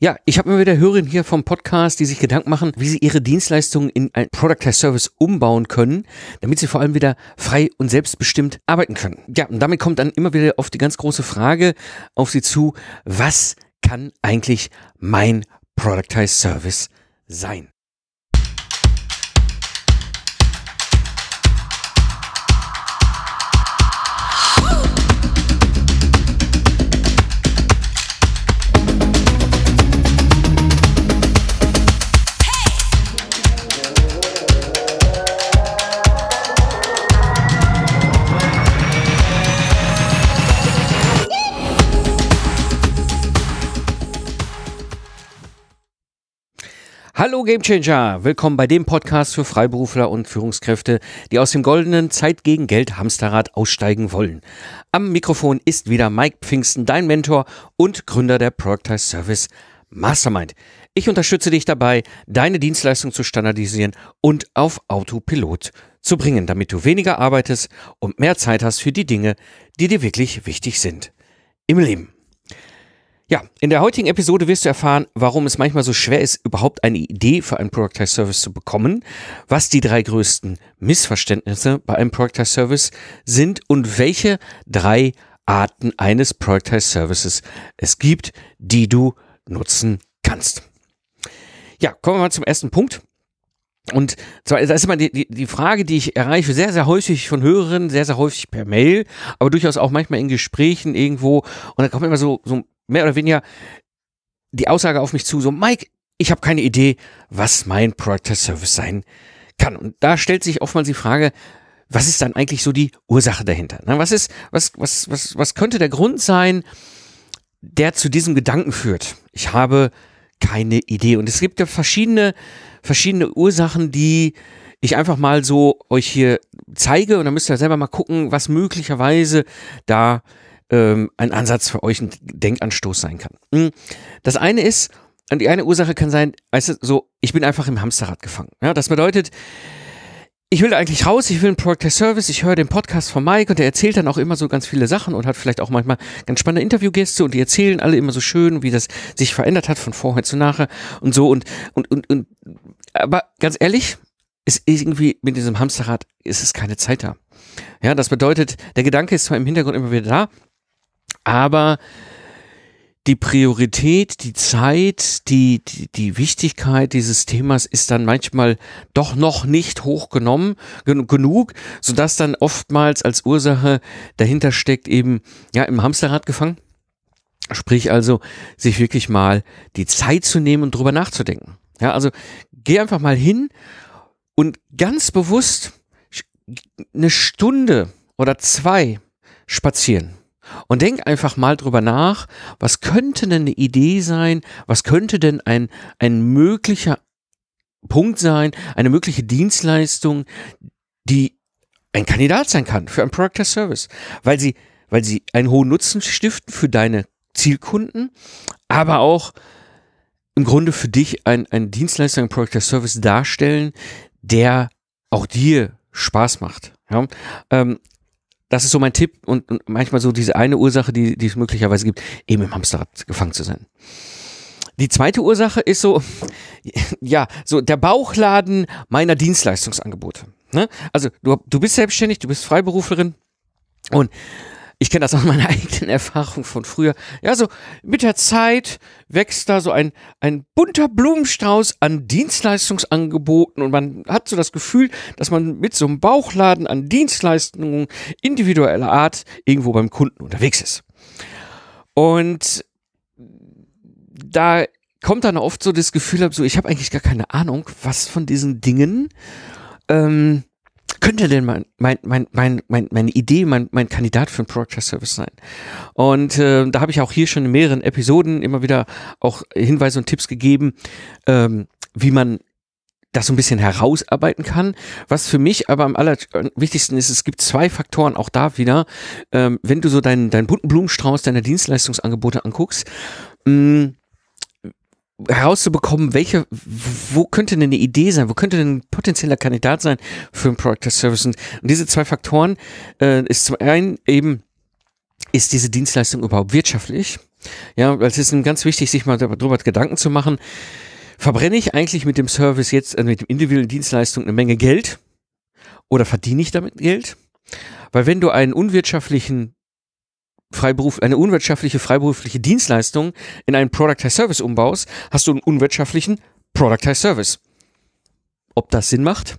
Ja, ich habe immer wieder Hörerinnen hier vom Podcast, die sich Gedanken machen, wie sie ihre Dienstleistungen in ein Product as Service umbauen können, damit sie vor allem wieder frei und selbstbestimmt arbeiten können. Ja, und damit kommt dann immer wieder auf die ganz große Frage auf sie zu, was kann eigentlich mein Productized Service sein? Hallo Gamechanger, willkommen bei dem Podcast für Freiberufler und Führungskräfte, die aus dem goldenen Zeit gegen Geld Hamsterrad aussteigen wollen. Am Mikrofon ist wieder Mike Pfingsten, dein Mentor und Gründer der Productize Service Mastermind. Ich unterstütze dich dabei, deine Dienstleistung zu standardisieren und auf Autopilot zu bringen, damit du weniger arbeitest und mehr Zeit hast für die Dinge, die dir wirklich wichtig sind im Leben. Ja, in der heutigen Episode wirst du erfahren, warum es manchmal so schwer ist, überhaupt eine Idee für einen Productized Service zu bekommen, was die drei größten Missverständnisse bei einem Productized Service sind und welche drei Arten eines Productized Services es gibt, die du nutzen kannst. Ja, kommen wir mal zum ersten Punkt. Und zwar, das ist immer die, die, Frage, die ich erreiche, sehr, sehr häufig von Hörerinnen, sehr, sehr häufig per Mail, aber durchaus auch manchmal in Gesprächen irgendwo. Und da kommt immer so, so mehr oder weniger die Aussage auf mich zu, so Mike, ich habe keine Idee, was mein Product Service sein kann. Und da stellt sich oftmals die Frage, was ist dann eigentlich so die Ursache dahinter? Was ist, was, was, was, was könnte der Grund sein, der zu diesem Gedanken führt? Ich habe keine Idee. Und es gibt ja verschiedene, verschiedene Ursachen, die ich einfach mal so euch hier zeige. Und dann müsst ihr selber mal gucken, was möglicherweise da ähm, ein Ansatz für euch ein Denkanstoß sein kann. Hm. Das eine ist, und die eine Ursache kann sein, weißt du, so, ich bin einfach im Hamsterrad gefangen. Ja, das bedeutet, ich will eigentlich raus, ich will einen Product Service, ich höre den Podcast von Mike und der erzählt dann auch immer so ganz viele Sachen und hat vielleicht auch manchmal ganz spannende Interviewgäste und die erzählen alle immer so schön, wie das sich verändert hat von vorher zu nachher und so und, und, und, und aber ganz ehrlich, ist irgendwie mit diesem Hamsterrad ist es keine Zeit da. Ja, das bedeutet, der Gedanke ist zwar im Hintergrund immer wieder da, aber die Priorität, die Zeit, die, die, die Wichtigkeit dieses Themas ist dann manchmal doch noch nicht hochgenommen genug, sodass dann oftmals als Ursache dahinter steckt eben, ja, im Hamsterrad gefangen. Sprich also, sich wirklich mal die Zeit zu nehmen und drüber nachzudenken. Ja, also geh einfach mal hin und ganz bewusst eine Stunde oder zwei spazieren und denk einfach mal drüber nach, was könnte denn eine Idee sein, was könnte denn ein, ein möglicher Punkt sein, eine mögliche Dienstleistung, die ein Kandidat sein kann für ein Product as Service, weil sie, weil sie einen hohen Nutzen stiften für deine Zielkunden, aber auch im Grunde für dich ein, ein Dienstleister, ein Product as Service darstellen, der auch dir Spaß macht. Ja? Ähm, das ist so mein Tipp und, manchmal so diese eine Ursache, die, die es möglicherweise gibt, eben im Hamsterrad gefangen zu sein. Die zweite Ursache ist so, ja, so der Bauchladen meiner Dienstleistungsangebote. Ne? Also du, du bist selbstständig, du bist Freiberuflerin und ich kenne das aus meiner eigenen Erfahrung von früher. Ja, so mit der Zeit wächst da so ein, ein bunter Blumenstrauß an Dienstleistungsangeboten und man hat so das Gefühl, dass man mit so einem Bauchladen an Dienstleistungen individueller Art irgendwo beim Kunden unterwegs ist. Und da kommt dann oft so das Gefühl, so ich habe eigentlich gar keine Ahnung, was von diesen Dingen ähm, könnte denn mein, mein, mein, mein, mein, meine Idee, mein, mein Kandidat für ein Product Service sein? Und äh, da habe ich auch hier schon in mehreren Episoden immer wieder auch Hinweise und Tipps gegeben, ähm, wie man das so ein bisschen herausarbeiten kann. Was für mich aber am allerwichtigsten ist, es gibt zwei Faktoren auch da wieder. Ähm, wenn du so deinen, deinen bunten Blumenstrauß deiner Dienstleistungsangebote anguckst, mh, mm, herauszubekommen, welche, wo könnte denn eine Idee sein, wo könnte denn ein potenzieller Kandidat sein für ein Product as Service. Und diese zwei Faktoren äh, ist zum einen eben, ist diese Dienstleistung überhaupt wirtschaftlich? Ja, weil es ist ganz wichtig, sich mal darüber Gedanken zu machen. Verbrenne ich eigentlich mit dem Service jetzt, also mit dem individuellen Dienstleistung eine Menge Geld? Oder verdiene ich damit Geld? Weil wenn du einen unwirtschaftlichen Freiberuf, eine unwirtschaftliche freiberufliche Dienstleistung in einen Product Service umbaust, hast du einen unwirtschaftlichen Product Service. Ob das Sinn macht?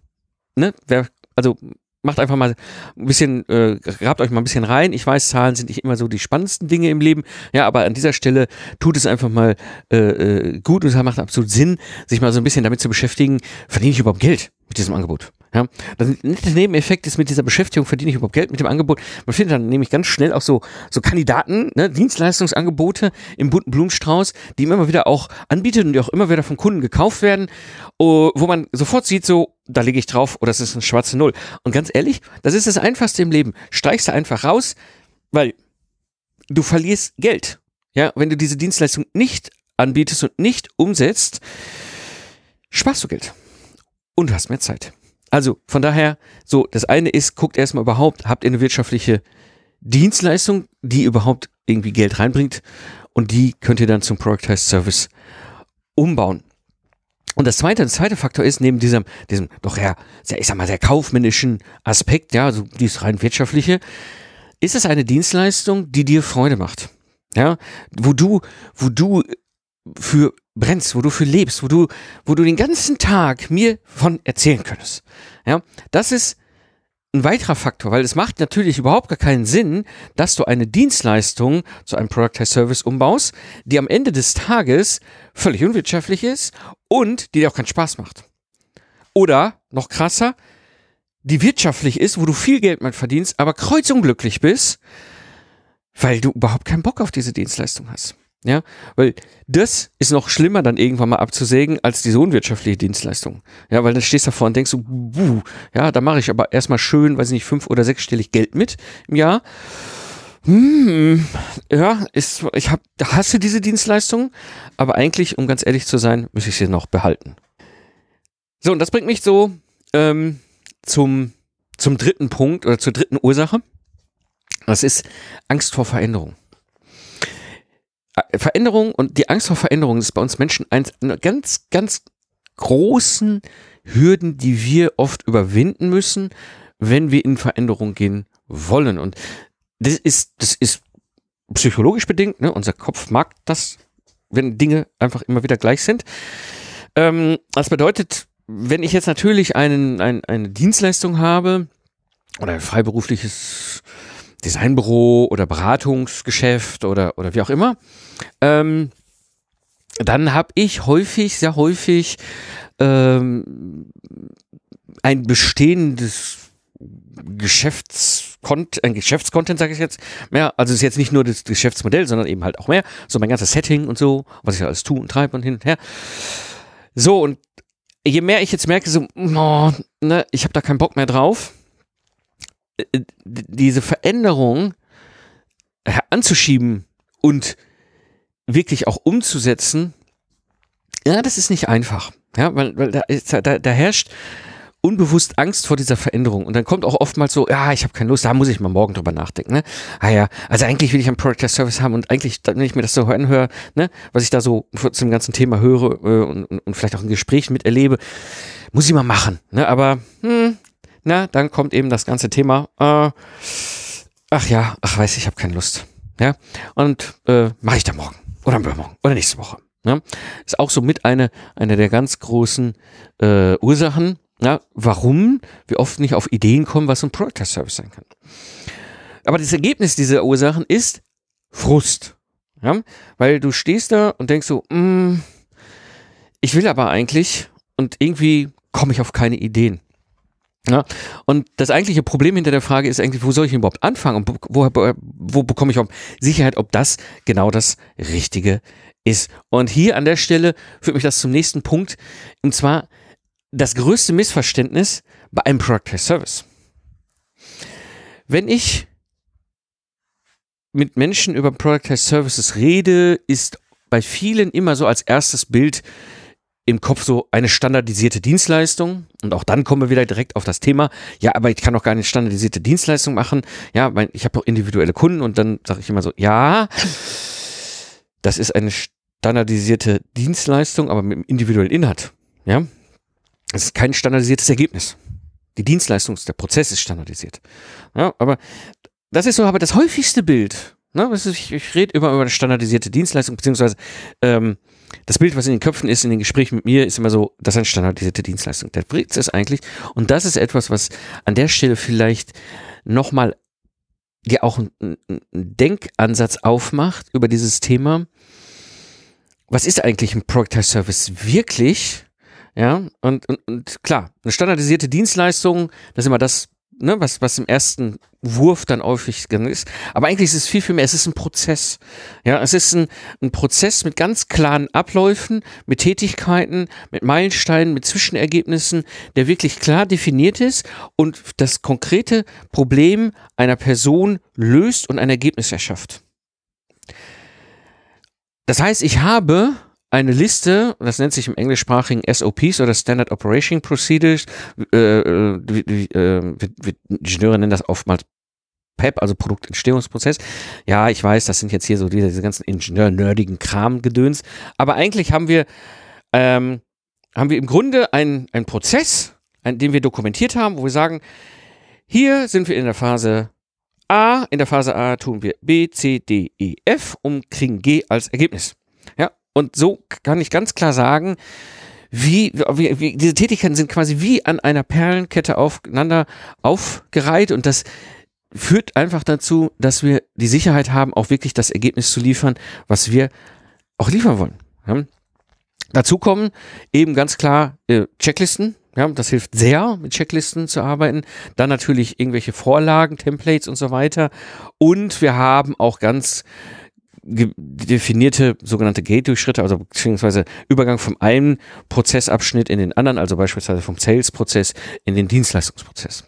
Ne? Wer, also macht einfach mal ein bisschen, äh, grabt euch mal ein bisschen rein. Ich weiß, Zahlen sind nicht immer so die spannendsten Dinge im Leben, ja, aber an dieser Stelle tut es einfach mal äh, äh gut und es macht absolut Sinn, sich mal so ein bisschen damit zu beschäftigen, verdiene ich überhaupt Geld mit diesem Angebot? Ja, das nette Nebeneffekt ist, mit dieser Beschäftigung verdiene ich überhaupt Geld mit dem Angebot. Man findet dann nämlich ganz schnell auch so, so Kandidaten, ne, Dienstleistungsangebote im bunten Blumenstrauß, die immer wieder auch anbietet und die auch immer wieder von Kunden gekauft werden, oh, wo man sofort sieht, so, da lege ich drauf, oder das ist eine schwarze Null. Und ganz ehrlich, das ist das Einfachste im Leben. Streichst du einfach raus, weil du verlierst Geld. Ja, wenn du diese Dienstleistung nicht anbietest und nicht umsetzt, sparst du Geld. Und du hast mehr Zeit. Also von daher, so, das eine ist, guckt erstmal überhaupt, habt ihr eine wirtschaftliche Dienstleistung, die überhaupt irgendwie Geld reinbringt und die könnt ihr dann zum Productized Service umbauen. Und das zweite, der zweite Faktor ist, neben diesem, diesem doch ja, sehr, ich sag mal, sehr kaufmännischen Aspekt, ja, also dieses rein wirtschaftliche, ist es eine Dienstleistung, die dir Freude macht. Ja, wo du, wo du für brennst, wo du für lebst, wo du, wo du den ganzen Tag mir von erzählen könntest. Ja, das ist ein weiterer Faktor, weil es macht natürlich überhaupt gar keinen Sinn, dass du eine Dienstleistung zu einem Product as Service umbaust, die am Ende des Tages völlig unwirtschaftlich ist und die dir auch keinen Spaß macht. Oder, noch krasser, die wirtschaftlich ist, wo du viel Geld mit verdienst, aber kreuzunglücklich bist, weil du überhaupt keinen Bock auf diese Dienstleistung hast. Ja, weil das ist noch schlimmer dann irgendwann mal abzusägen als diese unwirtschaftliche Dienstleistung. Ja, weil dann stehst du davor und denkst so, buh, ja, da mache ich aber erstmal schön, weiß ich nicht, fünf oder sechsstellig Geld mit im Jahr. Hm, ja, ist, ich hab, hasse diese Dienstleistung, aber eigentlich, um ganz ehrlich zu sein, muss ich sie noch behalten. So, und das bringt mich so ähm, zum, zum dritten Punkt oder zur dritten Ursache. Das ist Angst vor Veränderung. Veränderung und die Angst vor Veränderung ist bei uns Menschen eins einer ganz, ganz großen Hürden, die wir oft überwinden müssen, wenn wir in Veränderung gehen wollen. Und das ist, das ist psychologisch bedingt. Ne? Unser Kopf mag das, wenn Dinge einfach immer wieder gleich sind. Ähm, das bedeutet, wenn ich jetzt natürlich einen, ein, eine Dienstleistung habe oder ein freiberufliches Designbüro oder Beratungsgeschäft oder, oder wie auch immer, ähm, dann habe ich häufig, sehr häufig ähm, ein bestehendes Geschäftscontent, ein Geschäftscontent, sage ich jetzt mehr. Also es ist jetzt nicht nur das Geschäftsmodell, sondern eben halt auch mehr. So mein ganzes Setting und so, was ich alles tue und treibe und hin und her. So, und je mehr ich jetzt merke, so, oh, ne, ich habe da keinen Bock mehr drauf, äh, diese Veränderung anzuschieben und wirklich auch umzusetzen, ja, das ist nicht einfach. Ja, weil, weil da, ist, da, da herrscht unbewusst Angst vor dieser Veränderung. Und dann kommt auch oftmals so, ja, ich habe keine Lust, da muss ich mal morgen drüber nachdenken. Ne? Ah ja, also eigentlich will ich einen Product Service haben und eigentlich, wenn ich mir das so anhöre, ne, was ich da so zum ganzen Thema höre äh, und, und, vielleicht auch in Gesprächen miterlebe, muss ich mal machen. Ne? Aber hm, na, dann kommt eben das ganze Thema, äh, ach ja, ach weiß ich, habe keine Lust. Ja, und äh, mache ich da morgen oder übermorgen oder nächste Woche. Ja? Ist auch so mit eine, eine der ganz großen äh, Ursachen, ja, warum wir oft nicht auf Ideen kommen, was ein Product Service sein kann. Aber das Ergebnis dieser Ursachen ist Frust. Ja? Weil du stehst da und denkst so, mm, ich will aber eigentlich und irgendwie komme ich auf keine Ideen. Ja, und das eigentliche Problem hinter der Frage ist eigentlich, wo soll ich überhaupt anfangen und wo, wo, wo bekomme ich Sicherheit, ob das genau das Richtige ist. Und hier an der Stelle führt mich das zum nächsten Punkt, und zwar das größte Missverständnis bei einem Product Service. Wenn ich mit Menschen über Product Services rede, ist bei vielen immer so als erstes Bild im Kopf so eine standardisierte Dienstleistung. Und auch dann kommen wir wieder direkt auf das Thema. Ja, aber ich kann doch gar nicht standardisierte Dienstleistung machen. Ja, weil ich habe doch individuelle Kunden und dann sage ich immer so, ja, das ist eine standardisierte Dienstleistung, aber mit einem individuellen Inhalt. Ja, es ist kein standardisiertes Ergebnis. Die Dienstleistung, der Prozess ist standardisiert. Ja, aber das ist so aber das häufigste Bild. Ne? Ich, ich rede immer über eine standardisierte Dienstleistung, beziehungsweise ähm, das Bild, was in den Köpfen ist, in den Gesprächen mit mir, ist immer so, das ist eine standardisierte Dienstleistung. Der Witz ist eigentlich, und das ist etwas, was an der Stelle vielleicht nochmal dir auch einen Denkansatz aufmacht über dieses Thema. Was ist eigentlich ein Productized Service wirklich? Ja, und, und, und klar, eine standardisierte Dienstleistung, das ist immer das, ne, was, was im ersten Wurf dann häufig ist. Aber eigentlich ist es viel, viel mehr. Es ist ein Prozess. Ja, es ist ein, ein Prozess mit ganz klaren Abläufen, mit Tätigkeiten, mit Meilensteinen, mit Zwischenergebnissen, der wirklich klar definiert ist und das konkrete Problem einer Person löst und ein Ergebnis erschafft. Das heißt, ich habe eine Liste, das nennt sich im englischsprachigen SOPs oder Standard Operation Procedures, äh, äh, äh, Ingenieure nennen das oftmals PEP, also Produktentstehungsprozess. Ja, ich weiß, das sind jetzt hier so diese, diese ganzen Ingenieur-nerdigen Kram-Gedöns, aber eigentlich haben wir, ähm, haben wir im Grunde einen, einen Prozess, einen, den wir dokumentiert haben, wo wir sagen, hier sind wir in der Phase A, in der Phase A tun wir B, C, D, E, F und kriegen G als Ergebnis. Und so kann ich ganz klar sagen, wie, wie, wie diese Tätigkeiten sind quasi wie an einer Perlenkette aufeinander aufgereiht und das führt einfach dazu, dass wir die Sicherheit haben, auch wirklich das Ergebnis zu liefern, was wir auch liefern wollen. Ja. Dazu kommen eben ganz klar äh, Checklisten. Ja, das hilft sehr, mit Checklisten zu arbeiten. Dann natürlich irgendwelche Vorlagen, Templates und so weiter. Und wir haben auch ganz definierte sogenannte Gateway-Schritte, also beziehungsweise Übergang vom einen Prozessabschnitt in den anderen, also beispielsweise vom Sales-Prozess in den Dienstleistungsprozess.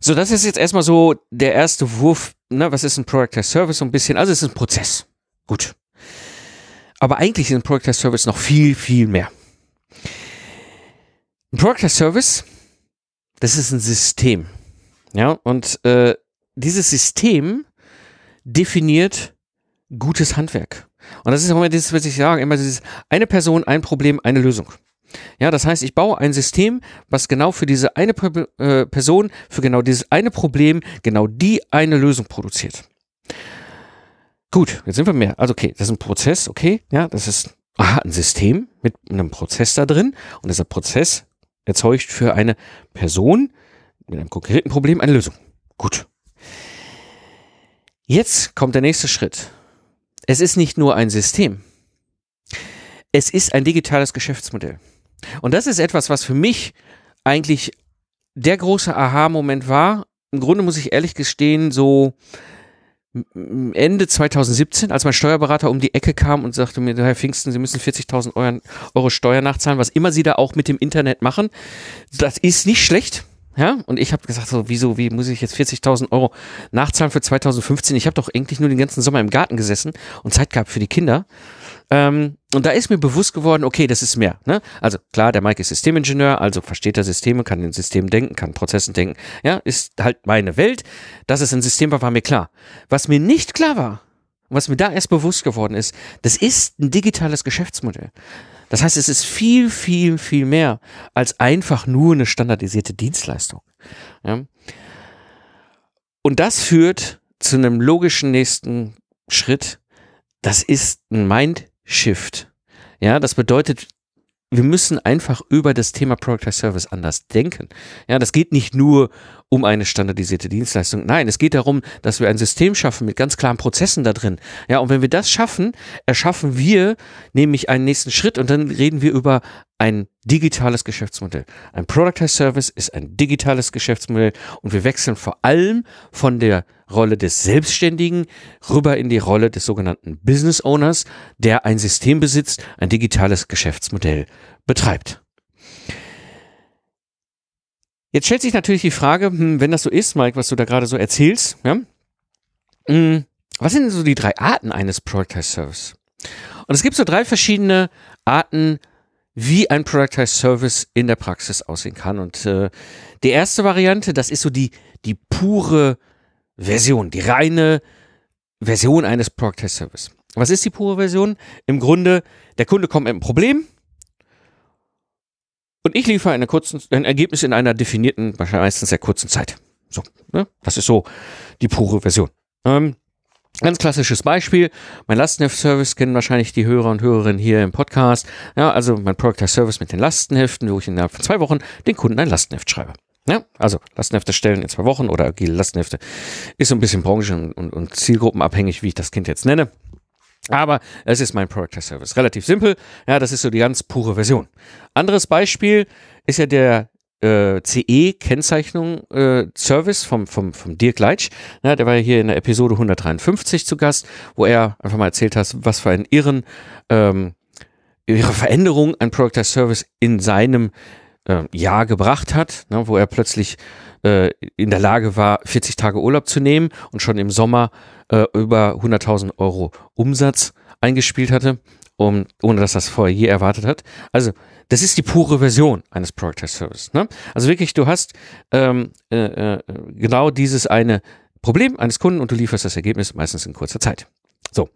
So, das ist jetzt erstmal so der erste Wurf, ne, was ist ein Product as Service so ein bisschen, also es ist ein Prozess. Gut. Aber eigentlich ist ein Product as Service noch viel, viel mehr. Ein Product as Service, das ist ein System. Ja, und äh, dieses System definiert gutes Handwerk. Und das ist immer das, was ich sage, immer dieses eine Person, ein Problem, eine Lösung. Ja, das heißt, ich baue ein System, was genau für diese eine äh, Person, für genau dieses eine Problem, genau die eine Lösung produziert. Gut, jetzt sind wir mehr. Also okay, das ist ein Prozess, okay, ja, das ist aha, ein System mit einem Prozess da drin und dieser Prozess erzeugt für eine Person mit einem konkreten Problem eine Lösung. Gut. Jetzt kommt der nächste Schritt. Es ist nicht nur ein System. Es ist ein digitales Geschäftsmodell. Und das ist etwas, was für mich eigentlich der große Aha-Moment war. Im Grunde muss ich ehrlich gestehen, so Ende 2017, als mein Steuerberater um die Ecke kam und sagte mir, Herr Pfingsten, Sie müssen 40.000 Euro, Steuer nachzahlen, was immer Sie da auch mit dem Internet machen. Das ist nicht schlecht. Ja, und ich habe gesagt, so, wieso, wie muss ich jetzt 40.000 Euro nachzahlen für 2015? Ich habe doch eigentlich nur den ganzen Sommer im Garten gesessen und Zeit gehabt für die Kinder. Ähm, und da ist mir bewusst geworden, okay, das ist mehr. Ne? Also klar, der Mike ist Systemingenieur, also versteht er Systeme, kann in Systemen denken, kann Prozessen denken. Ja, ist halt meine Welt. Dass es ein System war, war mir klar. Was mir nicht klar war, was mir da erst bewusst geworden ist, das ist ein digitales Geschäftsmodell. Das heißt, es ist viel, viel, viel mehr als einfach nur eine standardisierte Dienstleistung. Ja? Und das führt zu einem logischen nächsten Schritt. Das ist ein Mindshift. Ja, das bedeutet, wir müssen einfach über das Thema Product as Service anders denken. Ja, das geht nicht nur um eine standardisierte Dienstleistung. Nein, es geht darum, dass wir ein System schaffen mit ganz klaren Prozessen da drin. Ja, und wenn wir das schaffen, erschaffen wir nämlich einen nächsten Schritt und dann reden wir über ein digitales Geschäftsmodell. Ein Product as Service ist ein digitales Geschäftsmodell und wir wechseln vor allem von der Rolle des Selbstständigen rüber in die Rolle des sogenannten Business Owners, der ein System besitzt, ein digitales Geschäftsmodell betreibt. Jetzt stellt sich natürlich die Frage, hm, wenn das so ist, Mike, was du da gerade so erzählst, ja, hm, was sind denn so die drei Arten eines Productized Service? Und es gibt so drei verschiedene Arten, wie ein Productized Service in der Praxis aussehen kann. Und äh, die erste Variante, das ist so die, die pure Version, die reine Version eines Productized Service. was ist die pure Version? Im Grunde, der Kunde kommt mit einem Problem und ich liefere eine kurzen, ein Ergebnis in einer definierten, meistens sehr kurzen Zeit. So, ne? Das ist so die pure Version. Ähm, Ganz klassisches Beispiel. Mein Lastenheft-Service kennen wahrscheinlich die Hörer und Hörerinnen hier im Podcast. Ja, also mein Product Service mit den Lastenheften, wo ich innerhalb von zwei Wochen den Kunden ein Lastenheft schreibe. Ja, also Lastenhefte stellen in zwei Wochen oder agile Lastenhefte ist so ein bisschen branchen- und, und zielgruppenabhängig, wie ich das Kind jetzt nenne. Aber es ist mein Product Service. Relativ simpel. Ja, das ist so die ganz pure Version. Anderes Beispiel ist ja der äh, CE-Kennzeichnung äh, Service vom, vom, vom Dirk Leitsch. Ja, der war ja hier in der Episode 153 zu Gast, wo er einfach mal erzählt hat, was für einen irren ähm, ihre Veränderung ein Product Service in seinem äh, Jahr gebracht hat, ne, wo er plötzlich äh, in der Lage war, 40 Tage Urlaub zu nehmen und schon im Sommer äh, über 100.000 Euro Umsatz eingespielt hatte, um, ohne dass das vorher je erwartet hat. Also das ist die pure Version eines Product as Service. Ne? Also wirklich, du hast ähm, äh, äh, genau dieses eine Problem eines Kunden und du lieferst das Ergebnis meistens in kurzer Zeit. So.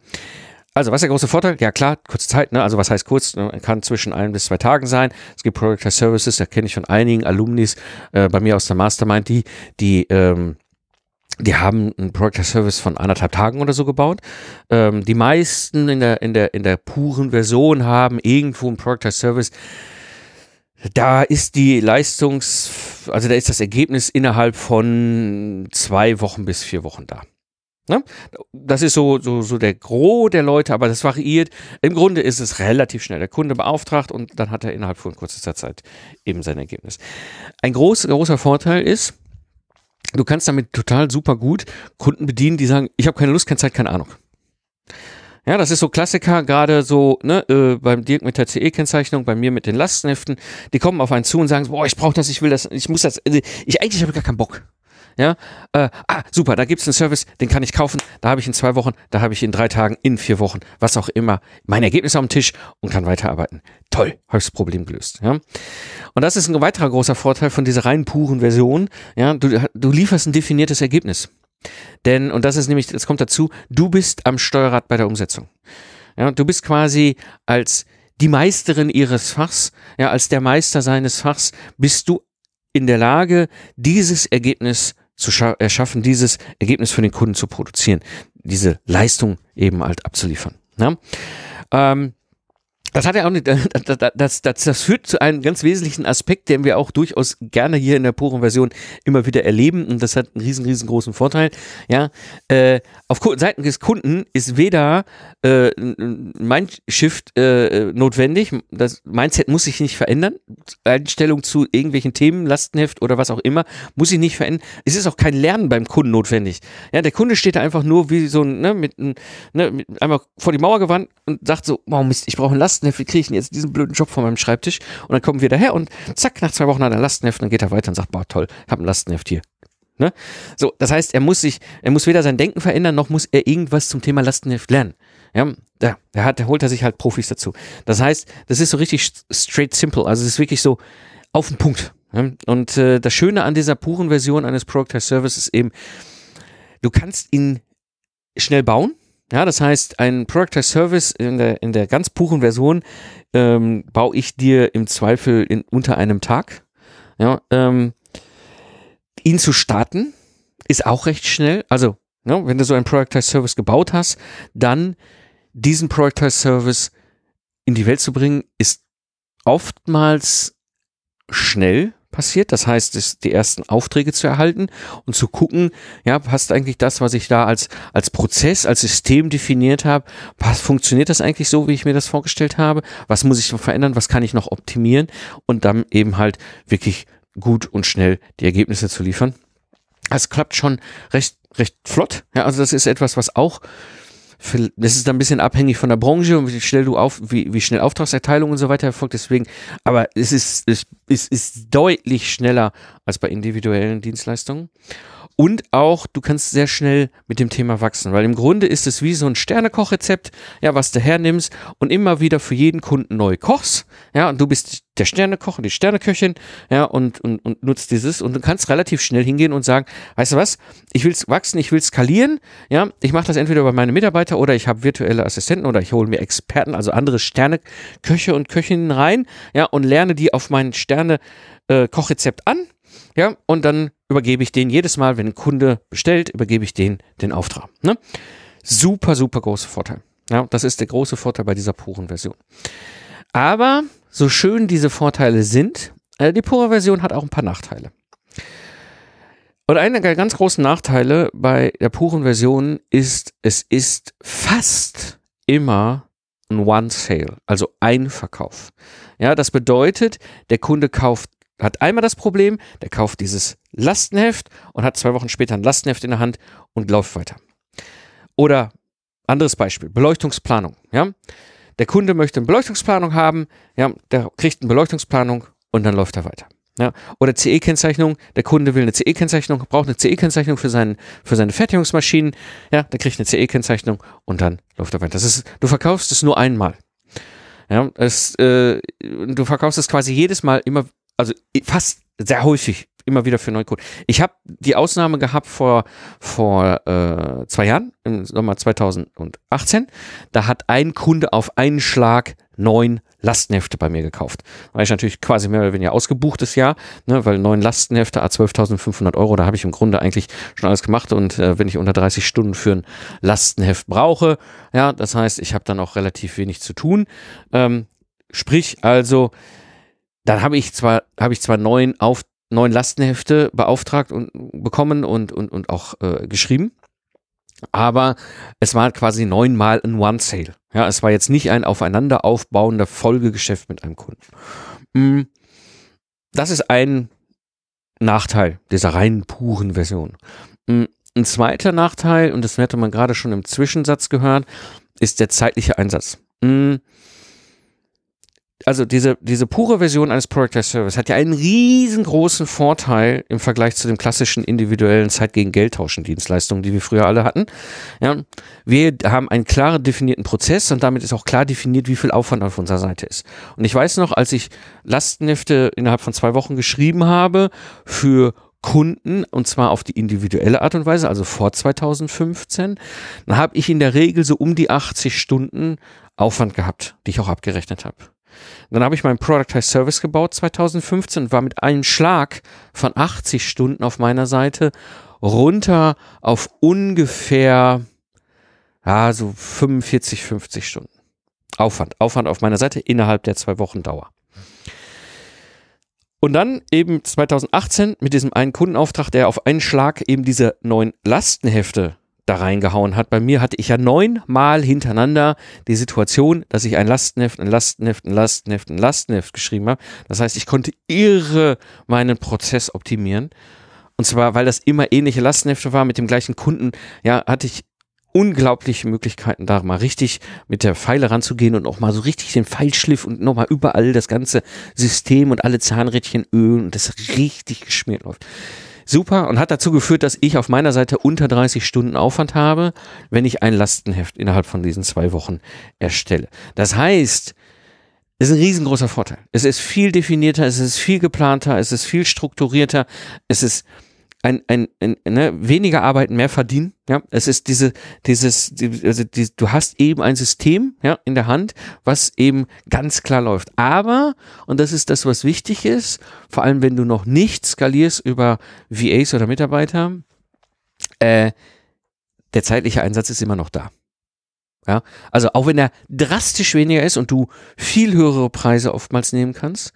Also, was ist der große Vorteil? Ja, klar, kurze Zeit, ne? Also, was heißt kurz? Ne? Kann zwischen ein bis zwei Tagen sein. Es gibt Product as Services, da kenne ich von einigen Alumnis äh, bei mir aus der Mastermind, die, die, ähm, die haben einen Product as Service von anderthalb Tagen oder so gebaut. Ähm, die meisten in der, in der, in der puren Version haben irgendwo einen Product as Service. Da ist die Leistungs, also da ist das Ergebnis innerhalb von zwei Wochen bis vier Wochen da. Ne? Das ist so, so, so der Gros der Leute, aber das variiert. Im Grunde ist es relativ schnell. Der Kunde beauftragt und dann hat er innerhalb von kürzester Zeit eben sein Ergebnis. Ein groß, großer Vorteil ist, du kannst damit total super gut Kunden bedienen, die sagen, ich habe keine Lust, keine Zeit, keine Ahnung. Ja, das ist so Klassiker, gerade so ne, äh, beim Dirk mit der CE-Kennzeichnung, bei mir mit den Lastenheften. Die kommen auf einen zu und sagen, boah, ich brauche das, ich will das, ich muss das, äh, ich eigentlich habe gar keinen Bock. Ja, äh, ah, super, da gibt's einen Service, den kann ich kaufen, da habe ich in zwei Wochen, da habe ich in drei Tagen, in vier Wochen, was auch immer, mein Ergebnis auf dem Tisch und kann weiterarbeiten. Toll, habe ich das Problem gelöst. Ja? Und das ist ein weiterer großer Vorteil von dieser rein puren Version. Ja, du, du lieferst ein definiertes Ergebnis. Denn, und das ist nämlich, das kommt dazu, du bist am Steuerrad bei der Umsetzung. Ja, du bist quasi als die Meisterin ihres Fachs, ja, als der Meister seines Fachs, bist du in der Lage, dieses Ergebnis zu erschaffen, dieses Ergebnis für den Kunden zu produzieren, diese Leistung eben halt abzuliefern. Ja? Ähm, das hat ja auch nicht, das, das, das, führt zu einem ganz wesentlichen Aspekt, den wir auch durchaus gerne hier in der puren Version immer wieder erleben und das hat einen riesen, riesengroßen Vorteil. Ja, äh, auf Seiten des Kunden ist weder äh, Mindshift äh, notwendig, das Mindset muss sich nicht verändern, Einstellung zu irgendwelchen Themen, Lastenheft oder was auch immer, muss sich nicht verändern. Es ist auch kein Lernen beim Kunden notwendig. Ja, der Kunde steht da einfach nur wie so ein, ne, mit, ne, mit einmal vor die Mauer gewandt und sagt so, wow Mist, ich brauche ein Lastenheft Lastenheft, kriege ich denn jetzt diesen blöden Job von meinem Schreibtisch? Und dann kommen wir daher und zack, nach zwei Wochen hat er ein Lastenheft und dann geht er weiter und sagt, boah, toll, ich habe ein Lastenheft hier. Ne? So, das heißt, er muss sich, er muss weder sein Denken verändern, noch muss er irgendwas zum Thema Lastenheft lernen. Ja, da, da, hat, da holt er sich halt Profis dazu. Das heißt, das ist so richtig straight simple. Also es ist wirklich so auf den Punkt. Ja? Und äh, das Schöne an dieser puren Version eines Product as Service ist eben, du kannst ihn schnell bauen. Ja, das heißt, ein Product as Service in der, in der ganz puren Version ähm, baue ich dir im Zweifel in, unter einem Tag. Ja, ähm, ihn zu starten ist auch recht schnell. Also, ne, wenn du so ein Product as Service gebaut hast, dann diesen Product as Service in die Welt zu bringen, ist oftmals schnell passiert. Das heißt, es, die ersten Aufträge zu erhalten und zu gucken, ja, passt eigentlich das, was ich da als, als Prozess, als System definiert habe, was funktioniert das eigentlich so, wie ich mir das vorgestellt habe? Was muss ich noch verändern? Was kann ich noch optimieren? Und dann eben halt wirklich gut und schnell die Ergebnisse zu liefern. Das klappt schon recht, recht flott. Ja, also das ist etwas, was auch das ist dann ein bisschen abhängig von der Branche und wie schnell du auf, wie, wie schnell Auftragserteilung und so weiter erfolgt. Deswegen, aber es ist, es ist, ist deutlich schneller als bei individuellen Dienstleistungen. Und auch, du kannst sehr schnell mit dem Thema wachsen, weil im Grunde ist es wie so ein Sternekochrezept, ja, was du hernimmst und immer wieder für jeden Kunden neu kochst, ja, und du bist der Sternekoch und die Sterneköchin, ja, und, und, und nutzt dieses und du kannst relativ schnell hingehen und sagen, weißt du was, ich will wachsen, ich will skalieren, ja, ich mache das entweder bei meinen Mitarbeitern oder ich habe virtuelle Assistenten oder ich hole mir Experten, also andere Sterneköche und Köchinnen rein, ja, und lerne die auf mein Sterne-Kochrezept äh, an, ja, und dann übergebe ich den jedes Mal, wenn ein Kunde bestellt, übergebe ich den den Auftrag. Ne? Super, super großer Vorteil. Ja, das ist der große Vorteil bei dieser puren Version. Aber so schön diese Vorteile sind, äh, die pure Version hat auch ein paar Nachteile. Und einer der ganz großen Nachteile bei der puren Version ist, es ist fast immer ein One-Sale, also ein Verkauf. Ja, das bedeutet, der Kunde kauft, hat einmal das Problem, der kauft dieses Lastenheft und hat zwei Wochen später ein Lastenheft in der Hand und läuft weiter. Oder anderes Beispiel, Beleuchtungsplanung. Ja, der Kunde möchte eine Beleuchtungsplanung haben, ja, der kriegt eine Beleuchtungsplanung und dann läuft er weiter. Ja, oder CE-Kennzeichnung, der Kunde will eine CE-Kennzeichnung, braucht eine CE-Kennzeichnung für, für seine Fertigungsmaschinen, ja, der kriegt eine CE-Kennzeichnung und dann läuft er weiter. Das ist, du verkaufst es nur einmal. Ja, es, äh, du verkaufst es quasi jedes Mal immer, also fast sehr häufig immer wieder für neue Kunden. Ich habe die Ausnahme gehabt vor, vor äh, zwei Jahren, im Sommer 2018. Da hat ein Kunde auf einen Schlag neun Lastenhefte bei mir gekauft. War ich natürlich quasi mehr oder weniger ausgebuchtes Jahr, ne, weil neun Lastenhefte, a 12.500 Euro, da habe ich im Grunde eigentlich schon alles gemacht und äh, wenn ich unter 30 Stunden für ein Lastenheft brauche, ja, das heißt, ich habe dann auch relativ wenig zu tun. Ähm, sprich also, dann habe ich zwar, habe ich zwar neun auf neun Lastenhefte beauftragt und bekommen und, und, und auch äh, geschrieben. Aber es war quasi neunmal ein One-Sale. Ja, es war jetzt nicht ein aufeinander aufbauender Folgegeschäft mit einem Kunden. Mm, das ist ein Nachteil dieser rein puren Version. Mm, ein zweiter Nachteil, und das hätte man gerade schon im Zwischensatz gehört, ist der zeitliche Einsatz. Also diese, diese pure Version eines Product as Service hat ja einen riesengroßen Vorteil im Vergleich zu den klassischen individuellen Zeit gegen Geld tauschen Dienstleistungen, die wir früher alle hatten. Ja, wir haben einen klar definierten Prozess und damit ist auch klar definiert, wie viel Aufwand auf unserer Seite ist. Und ich weiß noch, als ich Lastenhefte innerhalb von zwei Wochen geschrieben habe für Kunden und zwar auf die individuelle Art und Weise, also vor 2015, dann habe ich in der Regel so um die 80 Stunden Aufwand gehabt, die ich auch abgerechnet habe. Dann habe ich meinen Productized Service gebaut 2015 und war mit einem Schlag von 80 Stunden auf meiner Seite runter auf ungefähr ja, so 45, 50 Stunden. Aufwand, Aufwand auf meiner Seite innerhalb der zwei Wochen Dauer. Und dann eben 2018 mit diesem einen Kundenauftrag, der auf einen Schlag eben diese neuen Lastenhefte da reingehauen hat. Bei mir hatte ich ja neunmal hintereinander die Situation, dass ich ein Lastenheft, ein Lastenheft, ein Lastenheft, ein Lastenheft geschrieben habe. Das heißt, ich konnte irre meinen Prozess optimieren. Und zwar, weil das immer ähnliche Lastenhefte war mit dem gleichen Kunden, ja, hatte ich unglaubliche Möglichkeiten, da mal richtig mit der Pfeile ranzugehen und auch mal so richtig den Pfeilschliff und nochmal überall das ganze System und alle Zahnrädchen ölen und das richtig geschmiert läuft super und hat dazu geführt, dass ich auf meiner Seite unter 30 Stunden Aufwand habe, wenn ich ein Lastenheft innerhalb von diesen zwei Wochen erstelle. Das heißt, es ist ein riesengroßer Vorteil. Es ist viel definierter, es ist viel geplanter, es ist viel strukturierter, es ist ein, ein, ein ne, weniger arbeiten, mehr verdienen. Ja, es ist diese, dieses, die, also die, du hast eben ein System ja, in der Hand, was eben ganz klar läuft. Aber, und das ist das, was wichtig ist, vor allem wenn du noch nicht skalierst über VAs oder Mitarbeiter, äh, der zeitliche Einsatz ist immer noch da. Ja, also auch wenn er drastisch weniger ist und du viel höhere Preise oftmals nehmen kannst,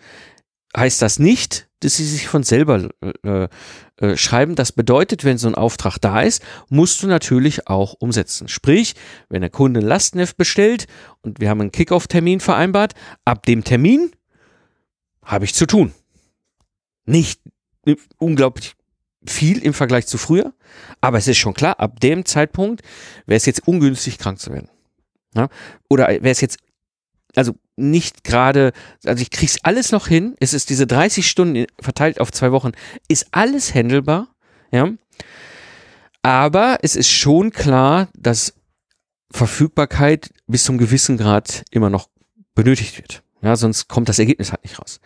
heißt das nicht, dass sie sich von selber äh, äh, schreiben. Das bedeutet, wenn so ein Auftrag da ist, musst du natürlich auch umsetzen. Sprich, wenn der Kunde ein Lastenheft bestellt und wir haben einen Kickoff-Termin vereinbart, ab dem Termin habe ich zu tun. Nicht unglaublich viel im Vergleich zu früher, aber es ist schon klar, ab dem Zeitpunkt wäre es jetzt ungünstig, krank zu werden. Ja? Oder wäre es jetzt also nicht gerade, also ich krieg's alles noch hin. Es ist diese 30 Stunden verteilt auf zwei Wochen, ist alles handelbar, ja. Aber es ist schon klar, dass Verfügbarkeit bis zum gewissen Grad immer noch benötigt wird. Ja, sonst kommt das Ergebnis halt nicht raus.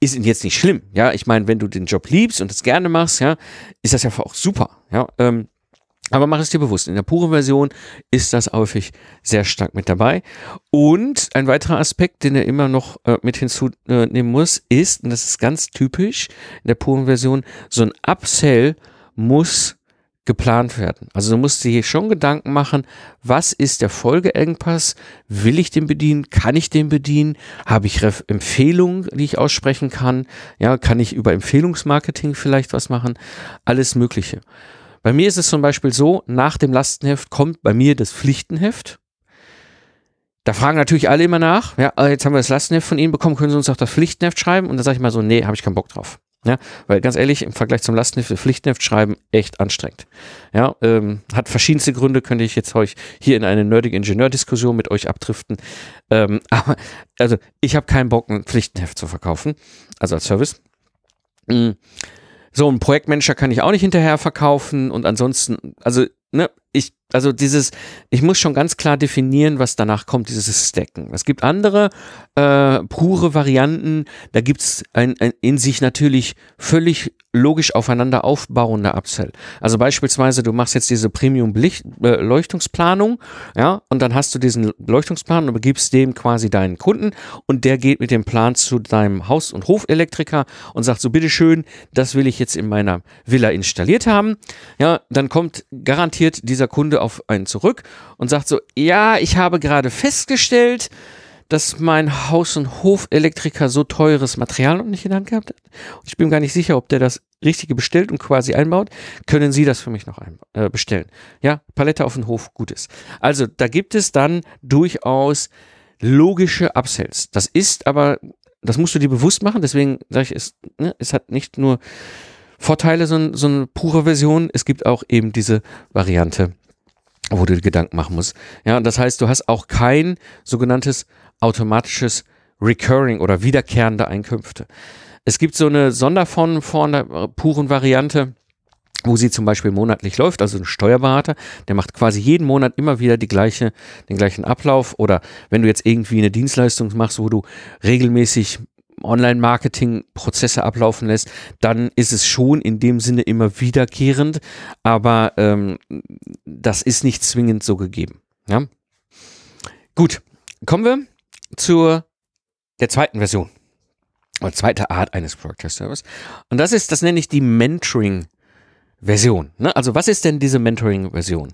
Ist jetzt nicht schlimm. Ja, ich meine, wenn du den Job liebst und es gerne machst, ja, ist das ja auch super. Ja, ähm, aber mach es dir bewusst, in der puren Version ist das häufig sehr stark mit dabei. Und ein weiterer Aspekt, den er immer noch äh, mit hinzunehmen muss, ist, und das ist ganz typisch in der puren Version, so ein Upsell muss geplant werden. Also du musst dir hier schon Gedanken machen, was ist der Folgeengpass? Will ich den bedienen? Kann ich den bedienen? Habe ich Ref Empfehlungen, die ich aussprechen kann? Ja, kann ich über Empfehlungsmarketing vielleicht was machen? Alles Mögliche. Bei mir ist es zum Beispiel so, nach dem Lastenheft kommt bei mir das Pflichtenheft. Da fragen natürlich alle immer nach, ja, äh, jetzt haben wir das Lastenheft von Ihnen bekommen, können Sie uns auch das Pflichtenheft schreiben? Und da sage ich mal so, nee, habe ich keinen Bock drauf. Ja, weil ganz ehrlich, im Vergleich zum Lastenheft, Pflichtenheft schreiben, echt anstrengend. Ja, ähm, hat verschiedenste Gründe, könnte ich jetzt euch hier in eine nerdige Ingenieurdiskussion mit euch abdriften. Ähm, aber, also, ich habe keinen Bock, ein Pflichtenheft zu verkaufen, also als Service. Mhm. So, ein Projektmanager kann ich auch nicht hinterher verkaufen und ansonsten, also, ne, ich, also dieses, ich muss schon ganz klar definieren, was danach kommt, dieses Stacken. Es gibt andere äh, pure Varianten, da gibt's ein, ein in sich natürlich völlig logisch aufeinander aufbauende Upsell. Also beispielsweise, du machst jetzt diese Premium-Leuchtungsplanung, äh, ja, und dann hast du diesen Leuchtungsplan und begibst dem quasi deinen Kunden und der geht mit dem Plan zu deinem Haus- und Hofelektriker und sagt so, bitteschön, das will ich jetzt in meiner Villa installiert haben. Ja, dann kommt garantiert dieser Kunde auf einen zurück und sagt so, ja, ich habe gerade festgestellt, dass mein Haus- und Hofelektriker so teures Material noch nicht in der Hand gehabt hat. Ich bin gar nicht sicher, ob der das Richtige bestellt und quasi einbaut. Können Sie das für mich noch äh, bestellen? Ja, Palette auf den Hof, gut ist. Also da gibt es dann durchaus logische Upsells. Das ist aber, das musst du dir bewusst machen. Deswegen sage ich, es, ne, es hat nicht nur Vorteile, so, so eine pure Version. Es gibt auch eben diese Variante, wo du dir Gedanken machen musst. Ja, und das heißt, du hast auch kein sogenanntes automatisches Recurring oder wiederkehrende Einkünfte. Es gibt so eine Sonderform von der puren Variante, wo sie zum Beispiel monatlich läuft, also ein Steuerberater, der macht quasi jeden Monat immer wieder die gleiche, den gleichen Ablauf oder wenn du jetzt irgendwie eine Dienstleistung machst, wo du regelmäßig Online-Marketing-Prozesse ablaufen lässt, dann ist es schon in dem Sinne immer wiederkehrend, aber ähm, das ist nicht zwingend so gegeben. Ja? Gut, kommen wir zur der zweiten Version oder zweite Art eines Broadcast Service. Und das ist, das nenne ich die Mentoring Version. Ne? Also was ist denn diese Mentoring Version?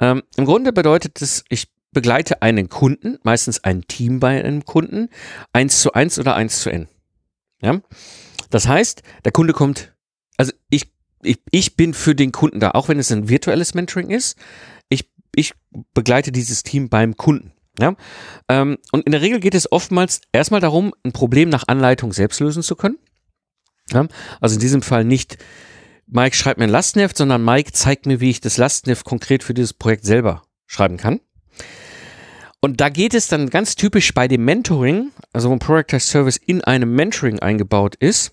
Ähm, Im Grunde bedeutet es, ich begleite einen Kunden, meistens ein Team bei einem Kunden, eins zu eins oder eins zu n. Ja? Das heißt, der Kunde kommt, also ich, ich, ich bin für den Kunden da, auch wenn es ein virtuelles Mentoring ist. Ich, ich begleite dieses Team beim Kunden. Ja? Ähm, und in der Regel geht es oftmals erstmal darum, ein Problem nach Anleitung selbst lösen zu können. Ja? Also in diesem Fall nicht, Mike schreibt mir ein Lastenheft, sondern Mike zeigt mir, wie ich das Lastenheft konkret für dieses Projekt selber schreiben kann. Und da geht es dann ganz typisch bei dem Mentoring, also wo ein Product as Service in einem Mentoring eingebaut ist,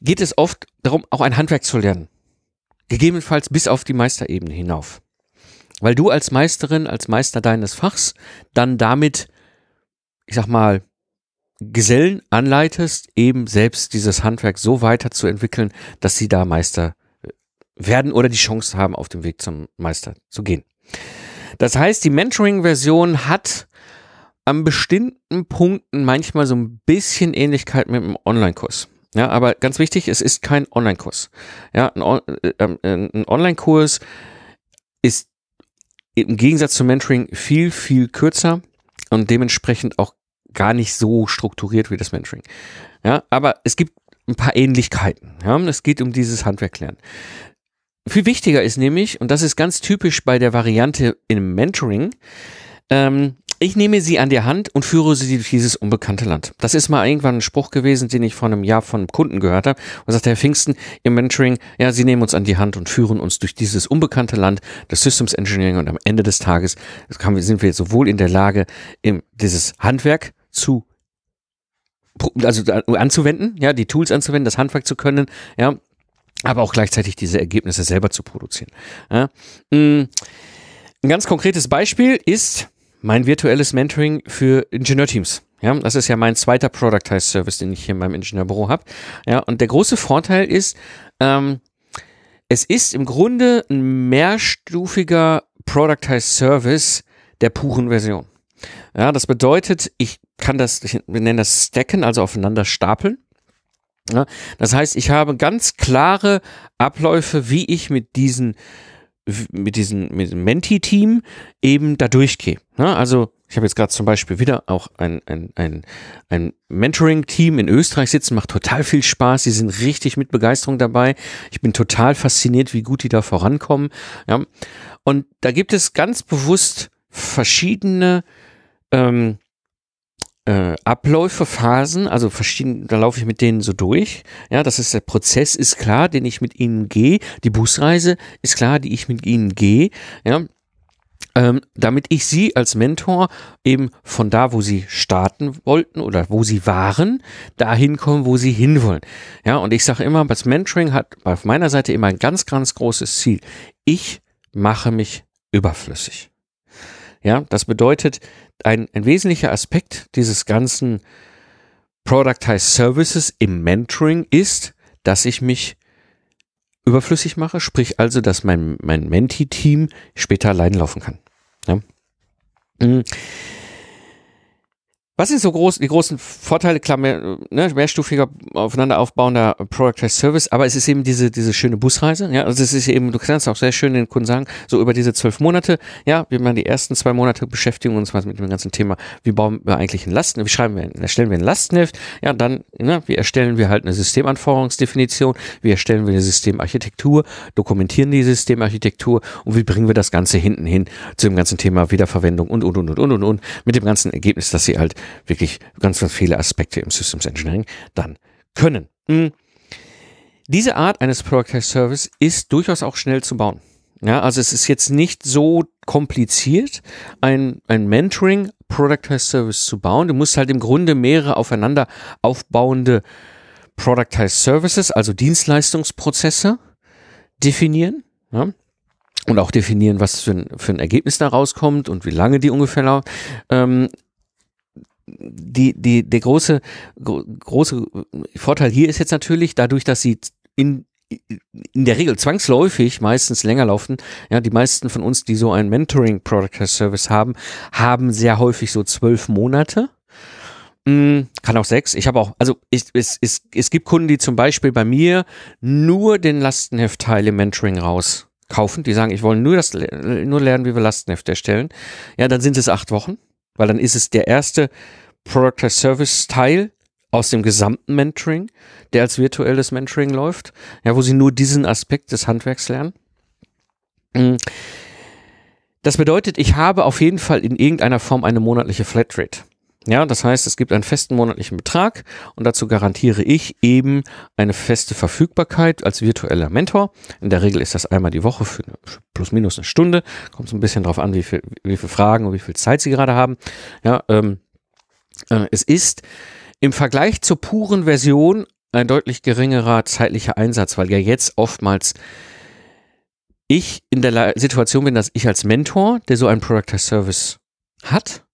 geht es oft darum, auch ein Handwerk zu lernen. Gegebenenfalls bis auf die Meisterebene hinauf. Weil du als Meisterin, als Meister deines Fachs dann damit, ich sag mal, Gesellen anleitest, eben selbst dieses Handwerk so weiterzuentwickeln, dass sie da Meister werden oder die Chance haben, auf dem Weg zum Meister zu gehen. Das heißt, die Mentoring-Version hat an bestimmten Punkten manchmal so ein bisschen Ähnlichkeit mit einem Online-Kurs. Ja, aber ganz wichtig, es ist kein Online-Kurs. Ja, ein, äh, äh, ein Online-Kurs ist im Gegensatz zum Mentoring viel, viel kürzer und dementsprechend auch gar nicht so strukturiert wie das Mentoring. Ja, aber es gibt ein paar Ähnlichkeiten. Ja, es geht um dieses Handwerklernen. Viel wichtiger ist nämlich, und das ist ganz typisch bei der Variante im Mentoring, ähm, ich nehme sie an die Hand und führe sie durch dieses unbekannte Land. Das ist mal irgendwann ein Spruch gewesen, den ich vor einem Jahr von einem Kunden gehört habe. Und sagte Herr Pfingsten im Mentoring, ja, Sie nehmen uns an die Hand und führen uns durch dieses unbekannte Land des Systems Engineering und am Ende des Tages sind wir sowohl in der Lage, dieses Handwerk zu also anzuwenden, ja, die Tools anzuwenden, das Handwerk zu können, ja, aber auch gleichzeitig diese Ergebnisse selber zu produzieren. Ja? Mm, ein ganz konkretes Beispiel ist mein virtuelles Mentoring für Ingenieurteams. Ja, das ist ja mein zweiter Productized Service, den ich hier in meinem Ingenieurbüro habe. Ja, und der große Vorteil ist, ähm, es ist im Grunde ein mehrstufiger Productized Service der puren Version. Ja, das bedeutet, ich kann das, ich, wir nennen das Stacken, also aufeinander stapeln. Ja, das heißt, ich habe ganz klare Abläufe, wie ich mit diesen mit diesem, mit dem Menti-Team eben da durchgehe. Ja, also ich habe jetzt gerade zum Beispiel wieder auch ein, ein, ein, ein Mentoring-Team in Österreich sitzen, macht total viel Spaß, die sind richtig mit Begeisterung dabei. Ich bin total fasziniert, wie gut die da vorankommen. Ja. Und da gibt es ganz bewusst verschiedene ähm, äh, Abläufe, Phasen, also verschiedene, da laufe ich mit denen so durch. Ja, das ist der Prozess, ist klar, den ich mit ihnen gehe. Die Busreise ist klar, die ich mit ihnen gehe. Ja, ähm, damit ich sie als Mentor eben von da, wo sie starten wollten oder wo sie waren, dahin kommen, wo sie hinwollen. Ja, und ich sage immer, das Mentoring hat auf meiner Seite immer ein ganz, ganz großes Ziel. Ich mache mich überflüssig. Ja, das bedeutet, ein, ein wesentlicher Aspekt dieses ganzen Productized Services im Mentoring ist, dass ich mich überflüssig mache, sprich also, dass mein, mein Menti-Team später allein laufen kann. Ja. Was sind so groß, die großen Vorteile? Klar, mehr, ne, mehrstufiger aufeinander aufbauender Product Service, aber es ist eben diese, diese schöne Busreise. Ja, also es ist eben, du kannst auch sehr schön den Kunden sagen, so über diese zwölf Monate, ja, wir machen die ersten zwei Monate beschäftigen uns mal mit dem ganzen Thema, wie bauen wir eigentlich ein Lasten, wie schreiben wir, erstellen wir ein Lastenheft, ja, dann, ne, wie erstellen wir halt eine Systemanforderungsdefinition, wie erstellen wir eine Systemarchitektur, dokumentieren die Systemarchitektur und wie bringen wir das Ganze hinten hin zu dem ganzen Thema Wiederverwendung und, und, und, und, und, und, und, mit dem ganzen Ergebnis, dass sie halt wirklich ganz, ganz viele Aspekte im Systems Engineering dann können. Mhm. Diese Art eines Product Service ist durchaus auch schnell zu bauen. Ja, also es ist jetzt nicht so kompliziert, ein, ein Mentoring Product Service zu bauen. Du musst halt im Grunde mehrere aufeinander aufbauende Productized Services, also Dienstleistungsprozesse definieren. Ja? Und auch definieren, was für ein, für ein Ergebnis da rauskommt und wie lange die ungefähr laufen. Ähm, die, die, der große, große Vorteil hier ist jetzt natürlich, dadurch, dass sie in, in der Regel zwangsläufig meistens länger laufen. Ja, die meisten von uns, die so ein Mentoring Product Service haben, haben sehr häufig so zwölf Monate. Hm, kann auch sechs. Ich habe auch, also ich, es, es, es gibt Kunden, die zum Beispiel bei mir nur den Lastenheftteil im Mentoring raus kaufen. Die sagen, ich wollte nur das, nur lernen, wie wir Lastenheft erstellen. Ja, dann sind es acht Wochen weil dann ist es der erste Product as Service Teil aus dem gesamten Mentoring, der als virtuelles Mentoring läuft, ja, wo sie nur diesen Aspekt des Handwerks lernen. Mm. Das bedeutet, ich habe auf jeden Fall in irgendeiner Form eine monatliche Flatrate. Ja, das heißt, es gibt einen festen monatlichen Betrag und dazu garantiere ich eben eine feste Verfügbarkeit als virtueller Mentor. In der Regel ist das einmal die Woche für plus minus eine Stunde. Kommt so ein bisschen drauf an, wie viel, wie viel Fragen und wie viel Zeit Sie gerade haben. Ja, ähm, äh, es ist im Vergleich zur puren Version ein deutlich geringerer zeitlicher Einsatz, weil ja jetzt oftmals ich in der Situation bin, dass ich als Mentor, der so einen Product Service hat,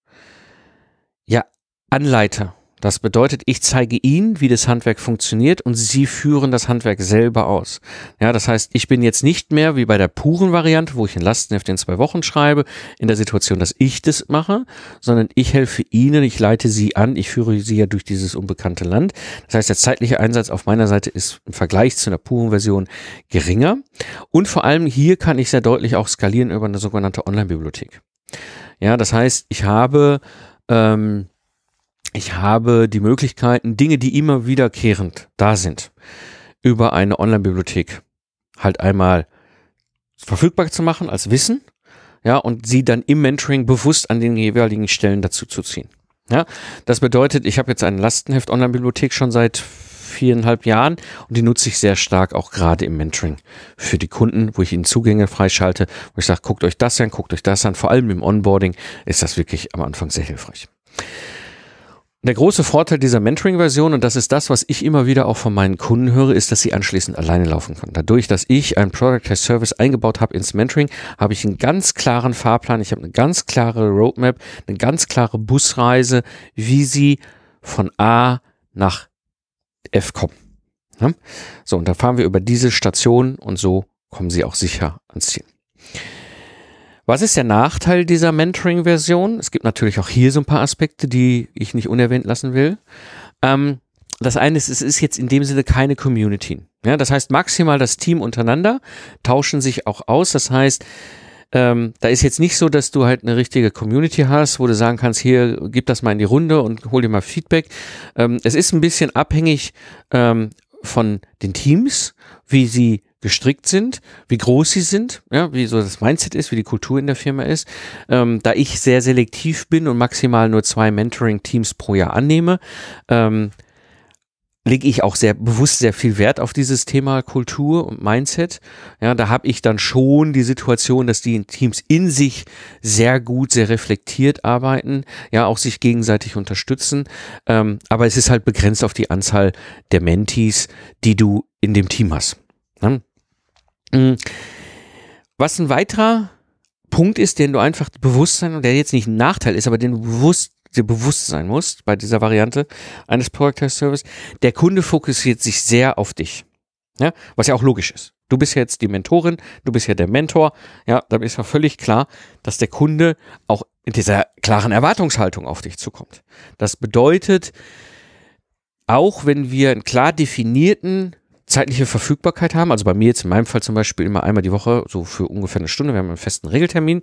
Anleiter. Das bedeutet, ich zeige Ihnen, wie das Handwerk funktioniert und Sie führen das Handwerk selber aus. Ja, das heißt, ich bin jetzt nicht mehr wie bei der puren Variante, wo ich ein Lastenheft in zwei Wochen schreibe, in der Situation, dass ich das mache, sondern ich helfe Ihnen, ich leite Sie an, ich führe Sie ja durch dieses unbekannte Land. Das heißt, der zeitliche Einsatz auf meiner Seite ist im Vergleich zu einer puren Version geringer. Und vor allem hier kann ich sehr deutlich auch skalieren über eine sogenannte Online-Bibliothek. Ja, das heißt, ich habe ähm, ich habe die Möglichkeiten, Dinge, die immer wiederkehrend da sind, über eine Online-Bibliothek halt einmal verfügbar zu machen als Wissen, ja, und sie dann im Mentoring bewusst an den jeweiligen Stellen dazu zu ziehen. Ja, das bedeutet, ich habe jetzt eine Lastenheft Online-Bibliothek schon seit viereinhalb Jahren und die nutze ich sehr stark auch gerade im Mentoring für die Kunden, wo ich ihnen Zugänge freischalte, wo ich sage, guckt euch das an, guckt euch das an. Vor allem im Onboarding ist das wirklich am Anfang sehr hilfreich. Der große Vorteil dieser Mentoring-Version, und das ist das, was ich immer wieder auch von meinen Kunden höre, ist, dass sie anschließend alleine laufen können. Dadurch, dass ich ein Product as Service eingebaut habe ins Mentoring, habe ich einen ganz klaren Fahrplan, ich habe eine ganz klare Roadmap, eine ganz klare Busreise, wie sie von A nach F kommen. Ja? So, und da fahren wir über diese Station und so kommen sie auch sicher ans Ziel. Was ist der Nachteil dieser Mentoring-Version? Es gibt natürlich auch hier so ein paar Aspekte, die ich nicht unerwähnt lassen will. Ähm, das eine ist, es ist jetzt in dem Sinne keine Community. Ja, das heißt, maximal das Team untereinander tauschen sich auch aus. Das heißt, ähm, da ist jetzt nicht so, dass du halt eine richtige Community hast, wo du sagen kannst, hier, gib das mal in die Runde und hol dir mal Feedback. Ähm, es ist ein bisschen abhängig ähm, von den Teams, wie sie gestrickt sind, wie groß sie sind, ja, wie so das Mindset ist, wie die Kultur in der Firma ist. Ähm, da ich sehr selektiv bin und maximal nur zwei Mentoring-Teams pro Jahr annehme, ähm, lege ich auch sehr bewusst sehr viel Wert auf dieses Thema Kultur und Mindset. Ja, da habe ich dann schon die Situation, dass die Teams in sich sehr gut, sehr reflektiert arbeiten, ja, auch sich gegenseitig unterstützen. Ähm, aber es ist halt begrenzt auf die Anzahl der Mentees, die du in dem Team hast. Ja? Mm. Was ein weiterer Punkt ist, den du einfach Bewusstsein, der jetzt nicht ein Nachteil ist, aber den du bewusst dir bewusst sein musst bei dieser Variante eines Product Service, der Kunde fokussiert sich sehr auf dich. Ja, was ja auch logisch ist. Du bist jetzt die Mentorin, du bist ja der Mentor. Ja, da ist ja völlig klar, dass der Kunde auch in dieser klaren Erwartungshaltung auf dich zukommt. Das bedeutet, auch wenn wir einen klar definierten zeitliche Verfügbarkeit haben, also bei mir jetzt in meinem Fall zum Beispiel immer einmal die Woche, so für ungefähr eine Stunde, wir haben einen festen Regeltermin,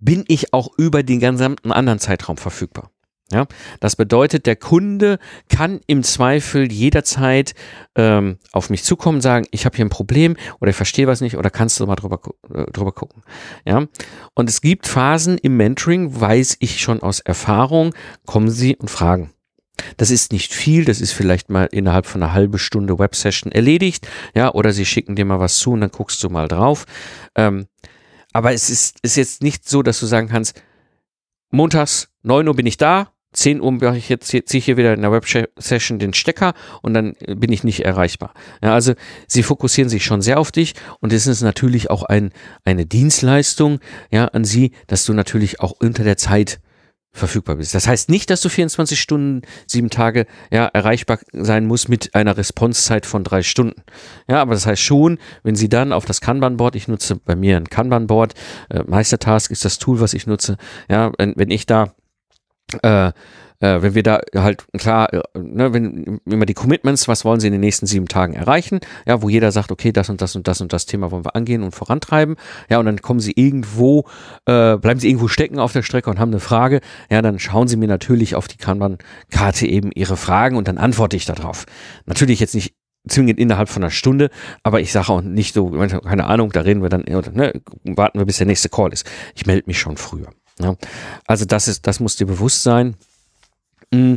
bin ich auch über den gesamten anderen Zeitraum verfügbar. Ja, das bedeutet, der Kunde kann im Zweifel jederzeit ähm, auf mich zukommen, sagen, ich habe hier ein Problem oder ich verstehe was nicht oder kannst du mal drüber, äh, drüber gucken. Ja, und es gibt Phasen im Mentoring, weiß ich schon aus Erfahrung, kommen Sie und fragen. Das ist nicht viel, das ist vielleicht mal innerhalb von einer halben Stunde Websession erledigt, ja, oder sie schicken dir mal was zu und dann guckst du mal drauf. Ähm, aber es ist, ist jetzt nicht so, dass du sagen kannst, montags 9 Uhr bin ich da, 10 Uhr mache ich jetzt, ziehe ich hier wieder in der Web-Session den Stecker und dann bin ich nicht erreichbar. Ja, also sie fokussieren sich schon sehr auf dich und es ist natürlich auch ein, eine Dienstleistung ja, an sie, dass du natürlich auch unter der Zeit verfügbar bist. Das heißt nicht, dass du 24 Stunden, sieben Tage ja, erreichbar sein musst mit einer Responsezeit von drei Stunden. Ja, aber das heißt schon, wenn sie dann auf das Kanban-Board, ich nutze bei mir ein Kanban-Board, äh, Meistertask ist das Tool, was ich nutze, ja, wenn, wenn ich da äh, äh, wenn wir da halt klar, äh, ne, wenn immer die Commitments, was wollen sie in den nächsten sieben Tagen erreichen, ja, wo jeder sagt, okay, das und das und das und das Thema wollen wir angehen und vorantreiben, ja, und dann kommen sie irgendwo, äh, bleiben sie irgendwo stecken auf der Strecke und haben eine Frage, ja, dann schauen sie mir natürlich auf die Kanban-Karte eben ihre Fragen und dann antworte ich darauf. Natürlich jetzt nicht zwingend innerhalb von einer Stunde, aber ich sage auch nicht so, keine Ahnung, da reden wir dann, ne, warten wir bis der nächste Call ist. Ich melde mich schon früher. Ja. Also das ist, das muss dir bewusst sein. Mm.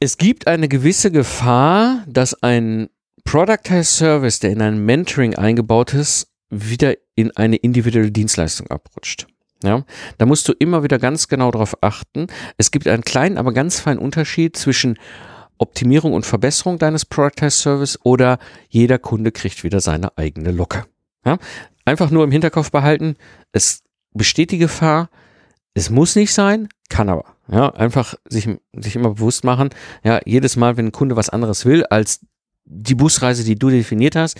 Es gibt eine gewisse Gefahr, dass ein Productized Service, der in ein Mentoring eingebaut ist, wieder in eine individuelle Dienstleistung abrutscht. Ja, da musst du immer wieder ganz genau darauf achten. Es gibt einen kleinen, aber ganz feinen Unterschied zwischen Optimierung und Verbesserung deines Productized Service oder jeder Kunde kriegt wieder seine eigene Locke. Ja, einfach nur im Hinterkopf behalten, es besteht die Gefahr, es muss nicht sein, kann aber. Ja, einfach sich, sich immer bewusst machen, ja, jedes Mal, wenn ein Kunde was anderes will als die Busreise, die du definiert hast,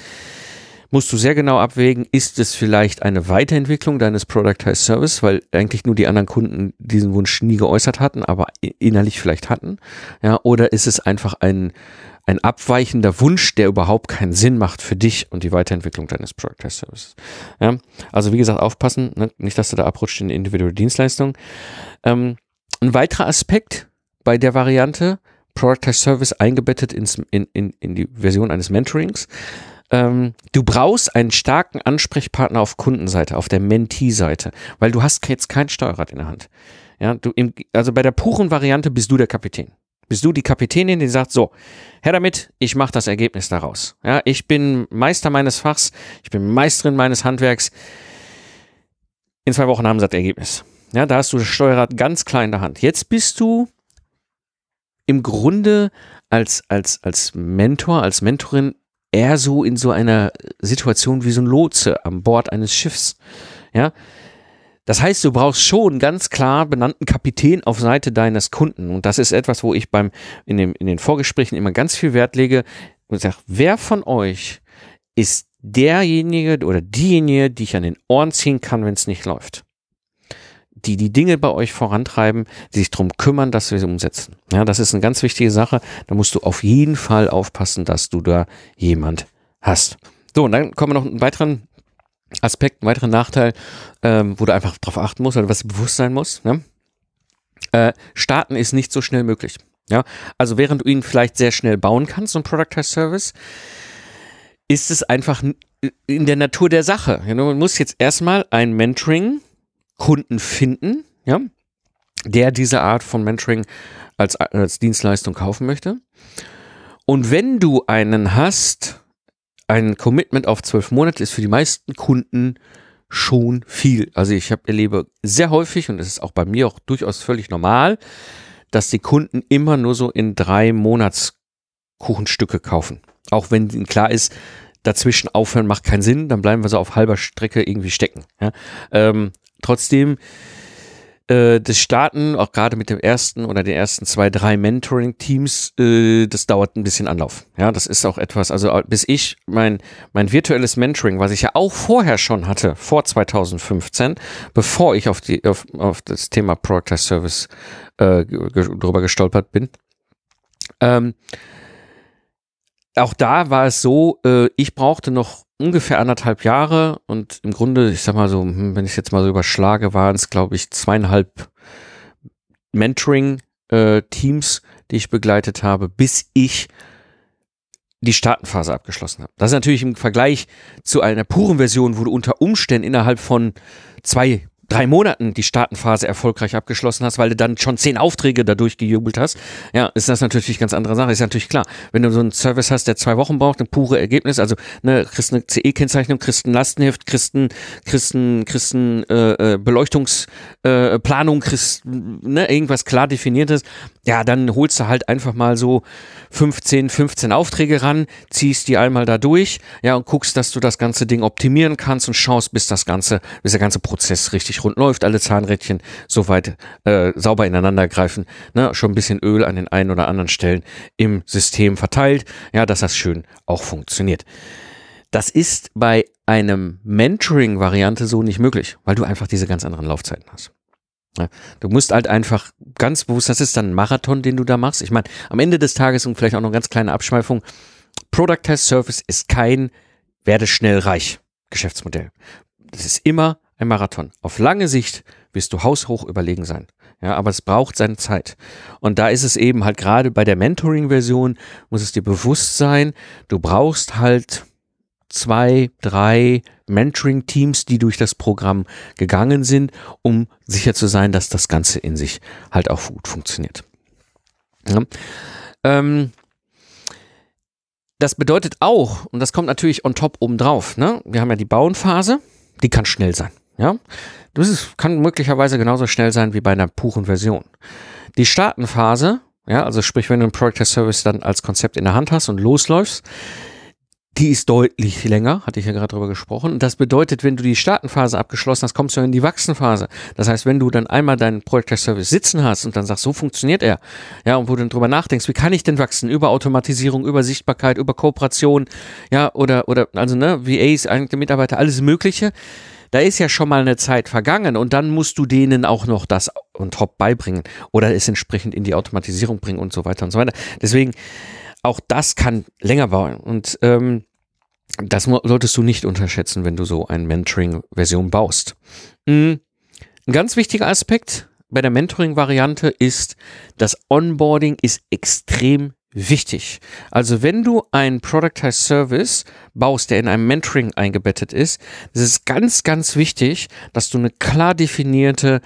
musst du sehr genau abwägen, ist es vielleicht eine Weiterentwicklung deines Productized Service, weil eigentlich nur die anderen Kunden diesen Wunsch nie geäußert hatten, aber innerlich vielleicht hatten, ja, oder ist es einfach ein, ein abweichender Wunsch, der überhaupt keinen Sinn macht für dich und die Weiterentwicklung deines Productized Services. Ja, also wie gesagt, aufpassen, ne? nicht, dass du da abrutscht in individuelle Dienstleistungen. Ähm, ein weiterer Aspekt bei der Variante, Productized Service eingebettet ins, in, in, in die Version eines Mentorings. Ähm, du brauchst einen starken Ansprechpartner auf Kundenseite, auf der Mentee-Seite, weil du hast jetzt kein Steuerrad in der Hand. Ja, du im, also bei der puren Variante bist du der Kapitän. Bist du die Kapitänin, die sagt, so, her damit, ich mache das Ergebnis daraus. Ja, ich bin Meister meines Fachs, ich bin Meisterin meines Handwerks. In zwei Wochen haben sie das Ergebnis. Ja, da hast du das Steuerrad ganz klein in der Hand. Jetzt bist du im Grunde als, als, als Mentor, als Mentorin eher so in so einer Situation wie so ein Lotse an Bord eines Schiffs. Ja. Das heißt, du brauchst schon ganz klar benannten Kapitän auf Seite deines Kunden. Und das ist etwas, wo ich beim, in, dem, in den Vorgesprächen immer ganz viel Wert lege und sage, wer von euch ist derjenige oder diejenige, die ich an den Ohren ziehen kann, wenn es nicht läuft? Die die Dinge bei euch vorantreiben, die sich darum kümmern, dass wir sie umsetzen. Ja, das ist eine ganz wichtige Sache. Da musst du auf jeden Fall aufpassen, dass du da jemand hast. So, und dann kommen wir noch einen weiteren Aspekt, einen weiteren Nachteil, ähm, wo du einfach drauf achten musst oder was bewusst sein muss. Ne? Äh, starten ist nicht so schnell möglich. Ja, also während du ihn vielleicht sehr schnell bauen kannst, so ein Product as Service, ist es einfach in der Natur der Sache. Ja, man muss jetzt erstmal ein Mentoring Kunden finden, ja, der diese Art von Mentoring als, als Dienstleistung kaufen möchte. Und wenn du einen hast, ein Commitment auf zwölf Monate ist für die meisten Kunden schon viel. Also ich habe erlebe sehr häufig und es ist auch bei mir auch durchaus völlig normal, dass die Kunden immer nur so in drei Monatskuchenstücke kaufen. Auch wenn ihnen klar ist, dazwischen aufhören macht keinen Sinn, dann bleiben wir so auf halber Strecke irgendwie stecken. Ja? Ähm, trotzdem äh, das Starten, auch gerade mit dem ersten oder den ersten zwei, drei Mentoring-Teams, äh, das dauert ein bisschen Anlauf. Ja, das ist auch etwas, also bis ich mein, mein virtuelles Mentoring, was ich ja auch vorher schon hatte, vor 2015, bevor ich auf, die, auf, auf das Thema Product as Service äh, drüber gestolpert bin, ähm, auch da war es so, äh, ich brauchte noch ungefähr anderthalb Jahre und im Grunde, ich sag mal so, hm, wenn ich jetzt mal so überschlage, waren es, glaube ich, zweieinhalb Mentoring-Teams, äh, die ich begleitet habe, bis ich die Startenphase abgeschlossen habe. Das ist natürlich im Vergleich zu einer puren Version, wo du unter Umständen innerhalb von zwei drei Monaten die Startenphase erfolgreich abgeschlossen hast, weil du dann schon zehn Aufträge dadurch gejubelt hast, ja, ist das natürlich eine ganz andere Sache. Ist natürlich klar. Wenn du so einen Service hast, der zwei Wochen braucht, ein pure Ergebnis, also ne, kriegst eine CE-Kennzeichnung, kriegst ein Lastenheft, kriegst ein, kriegst ein, kriegst ein äh, äh Beleuchtungsplanung, äh, kriegst ne, irgendwas klar definiertes, ja, dann holst du halt einfach mal so 15, 15 Aufträge ran, ziehst die einmal da durch, ja, und guckst, dass du das ganze Ding optimieren kannst und schaust, bis das ganze, bis der ganze Prozess richtig rund läuft, alle Zahnrädchen soweit äh, sauber ineinander greifen, ne, schon ein bisschen Öl an den einen oder anderen Stellen im System verteilt, ja, dass das schön auch funktioniert. Das ist bei einem Mentoring-Variante so nicht möglich, weil du einfach diese ganz anderen Laufzeiten hast. Du musst halt einfach ganz bewusst, das ist dann ein Marathon, den du da machst. Ich meine, am Ende des Tages und vielleicht auch noch eine ganz kleine Abschweifung, Product Test Service ist kein werde schnell reich Geschäftsmodell. Das ist immer ein Marathon. Auf lange Sicht wirst du haushoch überlegen sein. Ja, aber es braucht seine Zeit. Und da ist es eben halt gerade bei der Mentoring-Version, muss es dir bewusst sein, du brauchst halt zwei, drei Mentoring-Teams, die durch das Programm gegangen sind, um sicher zu sein, dass das Ganze in sich halt auch gut funktioniert. Ja. Ähm, das bedeutet auch, und das kommt natürlich on top obendrauf, ne? wir haben ja die Bauenphase, die kann schnell sein. Ja, das ist, kann möglicherweise genauso schnell sein wie bei einer puren Version. Die Startenphase, ja, also sprich, wenn du einen Product as Service dann als Konzept in der Hand hast und losläufst, die ist deutlich länger, hatte ich ja gerade drüber gesprochen. Das bedeutet, wenn du die Startenphase abgeschlossen hast, kommst du in die Wachsenphase. Das heißt, wenn du dann einmal deinen Project Service sitzen hast und dann sagst, so funktioniert er, ja, und wo du dann drüber nachdenkst, wie kann ich denn wachsen? Über Automatisierung, über Sichtbarkeit, über Kooperation, ja, oder, oder, also, ne, VAs, eigene Mitarbeiter, alles Mögliche da ist ja schon mal eine Zeit vergangen und dann musst du denen auch noch das on top beibringen oder es entsprechend in die Automatisierung bringen und so weiter und so weiter. Deswegen, auch das kann länger bauen und ähm, das solltest du nicht unterschätzen, wenn du so eine Mentoring-Version baust. Mhm. Ein ganz wichtiger Aspekt bei der Mentoring-Variante ist, das Onboarding ist extrem wichtig. Also wenn du ein Productized Service baust, der in einem Mentoring eingebettet ist, ist es ganz, ganz wichtig, dass du eine klar definierte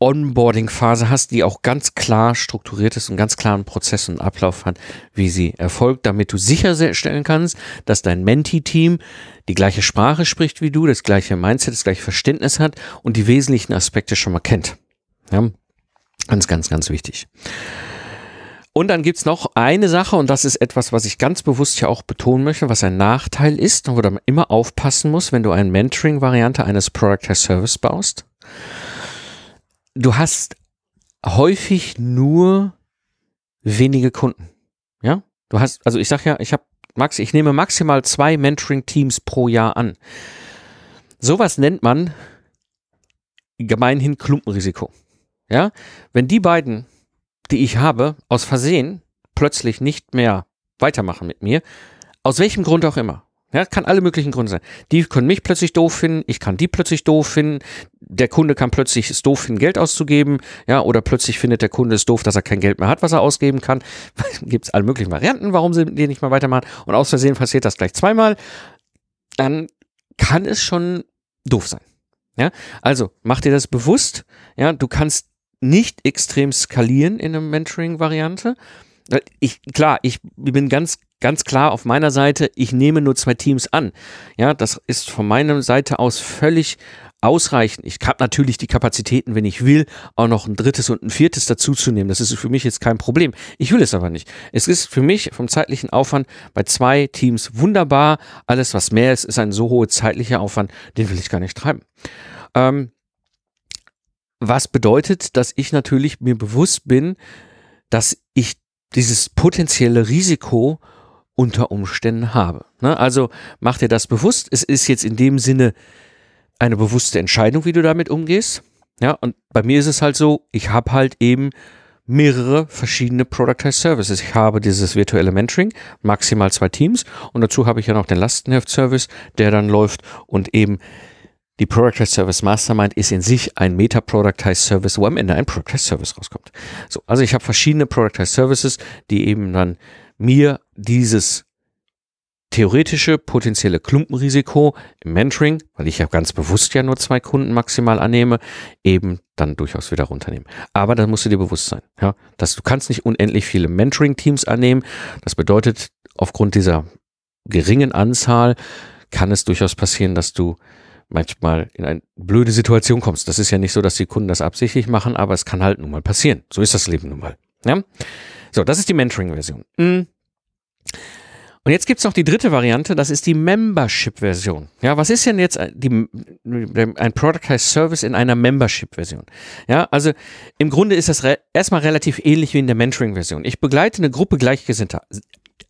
Onboarding-Phase hast, die auch ganz klar strukturiert ist und ganz klaren Prozess und Ablauf hat, wie sie erfolgt, damit du sicherstellen kannst, dass dein Menti-Team die gleiche Sprache spricht wie du, das gleiche Mindset, das gleiche Verständnis hat und die wesentlichen Aspekte schon mal kennt. Ja? Ganz, ganz, ganz wichtig. Und dann gibt's noch eine Sache, und das ist etwas, was ich ganz bewusst hier auch betonen möchte, was ein Nachteil ist, wo du immer aufpassen musst, wenn du eine Mentoring-Variante eines Product as Service baust. Du hast häufig nur wenige Kunden. Ja, du hast, also ich sag ja, ich habe Max, ich nehme maximal zwei Mentoring-Teams pro Jahr an. Sowas nennt man gemeinhin Klumpenrisiko. Ja, wenn die beiden, die ich habe, aus Versehen plötzlich nicht mehr weitermachen mit mir, aus welchem Grund auch immer, ja, kann alle möglichen Gründe sein. Die können mich plötzlich doof finden, ich kann die plötzlich doof finden, der Kunde kann plötzlich es doof finden, Geld auszugeben, ja, oder plötzlich findet der Kunde es doof, dass er kein Geld mehr hat, was er ausgeben kann. Gibt es alle möglichen Varianten, warum sie die nicht mehr weitermachen. Und aus Versehen passiert das gleich zweimal. Dann kann es schon doof sein. Ja, also mach dir das bewusst. Ja, du kannst nicht extrem skalieren in einer Mentoring-Variante. Ich, klar, ich bin ganz ganz klar auf meiner Seite, ich nehme nur zwei Teams an. Ja, das ist von meiner Seite aus völlig ausreichend. Ich habe natürlich die Kapazitäten, wenn ich will, auch noch ein drittes und ein viertes dazuzunehmen. Das ist für mich jetzt kein Problem. Ich will es aber nicht. Es ist für mich vom zeitlichen Aufwand bei zwei Teams wunderbar. Alles, was mehr ist, ist ein so hoher zeitlicher Aufwand, den will ich gar nicht treiben. Ähm, was bedeutet, dass ich natürlich mir bewusst bin, dass ich dieses potenzielle Risiko unter Umständen habe. Ne? Also mach dir das bewusst. Es ist jetzt in dem Sinne eine bewusste Entscheidung, wie du damit umgehst. Ja, und bei mir ist es halt so, ich habe halt eben mehrere verschiedene Productized Services. Ich habe dieses virtuelle Mentoring, maximal zwei Teams und dazu habe ich ja noch den Lastenheft-Service, der dann läuft und eben die Productized Service Mastermind ist in sich ein Meta-Productized Service, wo am Ende ein Productized Service rauskommt. So, also ich habe verschiedene Productized Services, die eben dann mir dieses theoretische potenzielle Klumpenrisiko im Mentoring, weil ich ja ganz bewusst ja nur zwei Kunden maximal annehme, eben dann durchaus wieder runternehmen. Aber da musst du dir bewusst sein, ja, dass du kannst nicht unendlich viele Mentoring-Teams annehmen. Das bedeutet, aufgrund dieser geringen Anzahl kann es durchaus passieren, dass du manchmal in eine blöde Situation kommst. Das ist ja nicht so, dass die Kunden das absichtlich machen, aber es kann halt nun mal passieren. So ist das Leben nun mal. Ja? So, das ist die Mentoring-Version. Mhm. Und jetzt gibt's noch die dritte Variante, das ist die Membership-Version. Ja, was ist denn jetzt die, ein Productized Service in einer Membership-Version? Ja, also im Grunde ist das re erstmal relativ ähnlich wie in der Mentoring-Version. Ich begleite eine Gruppe Gleichgesinnter.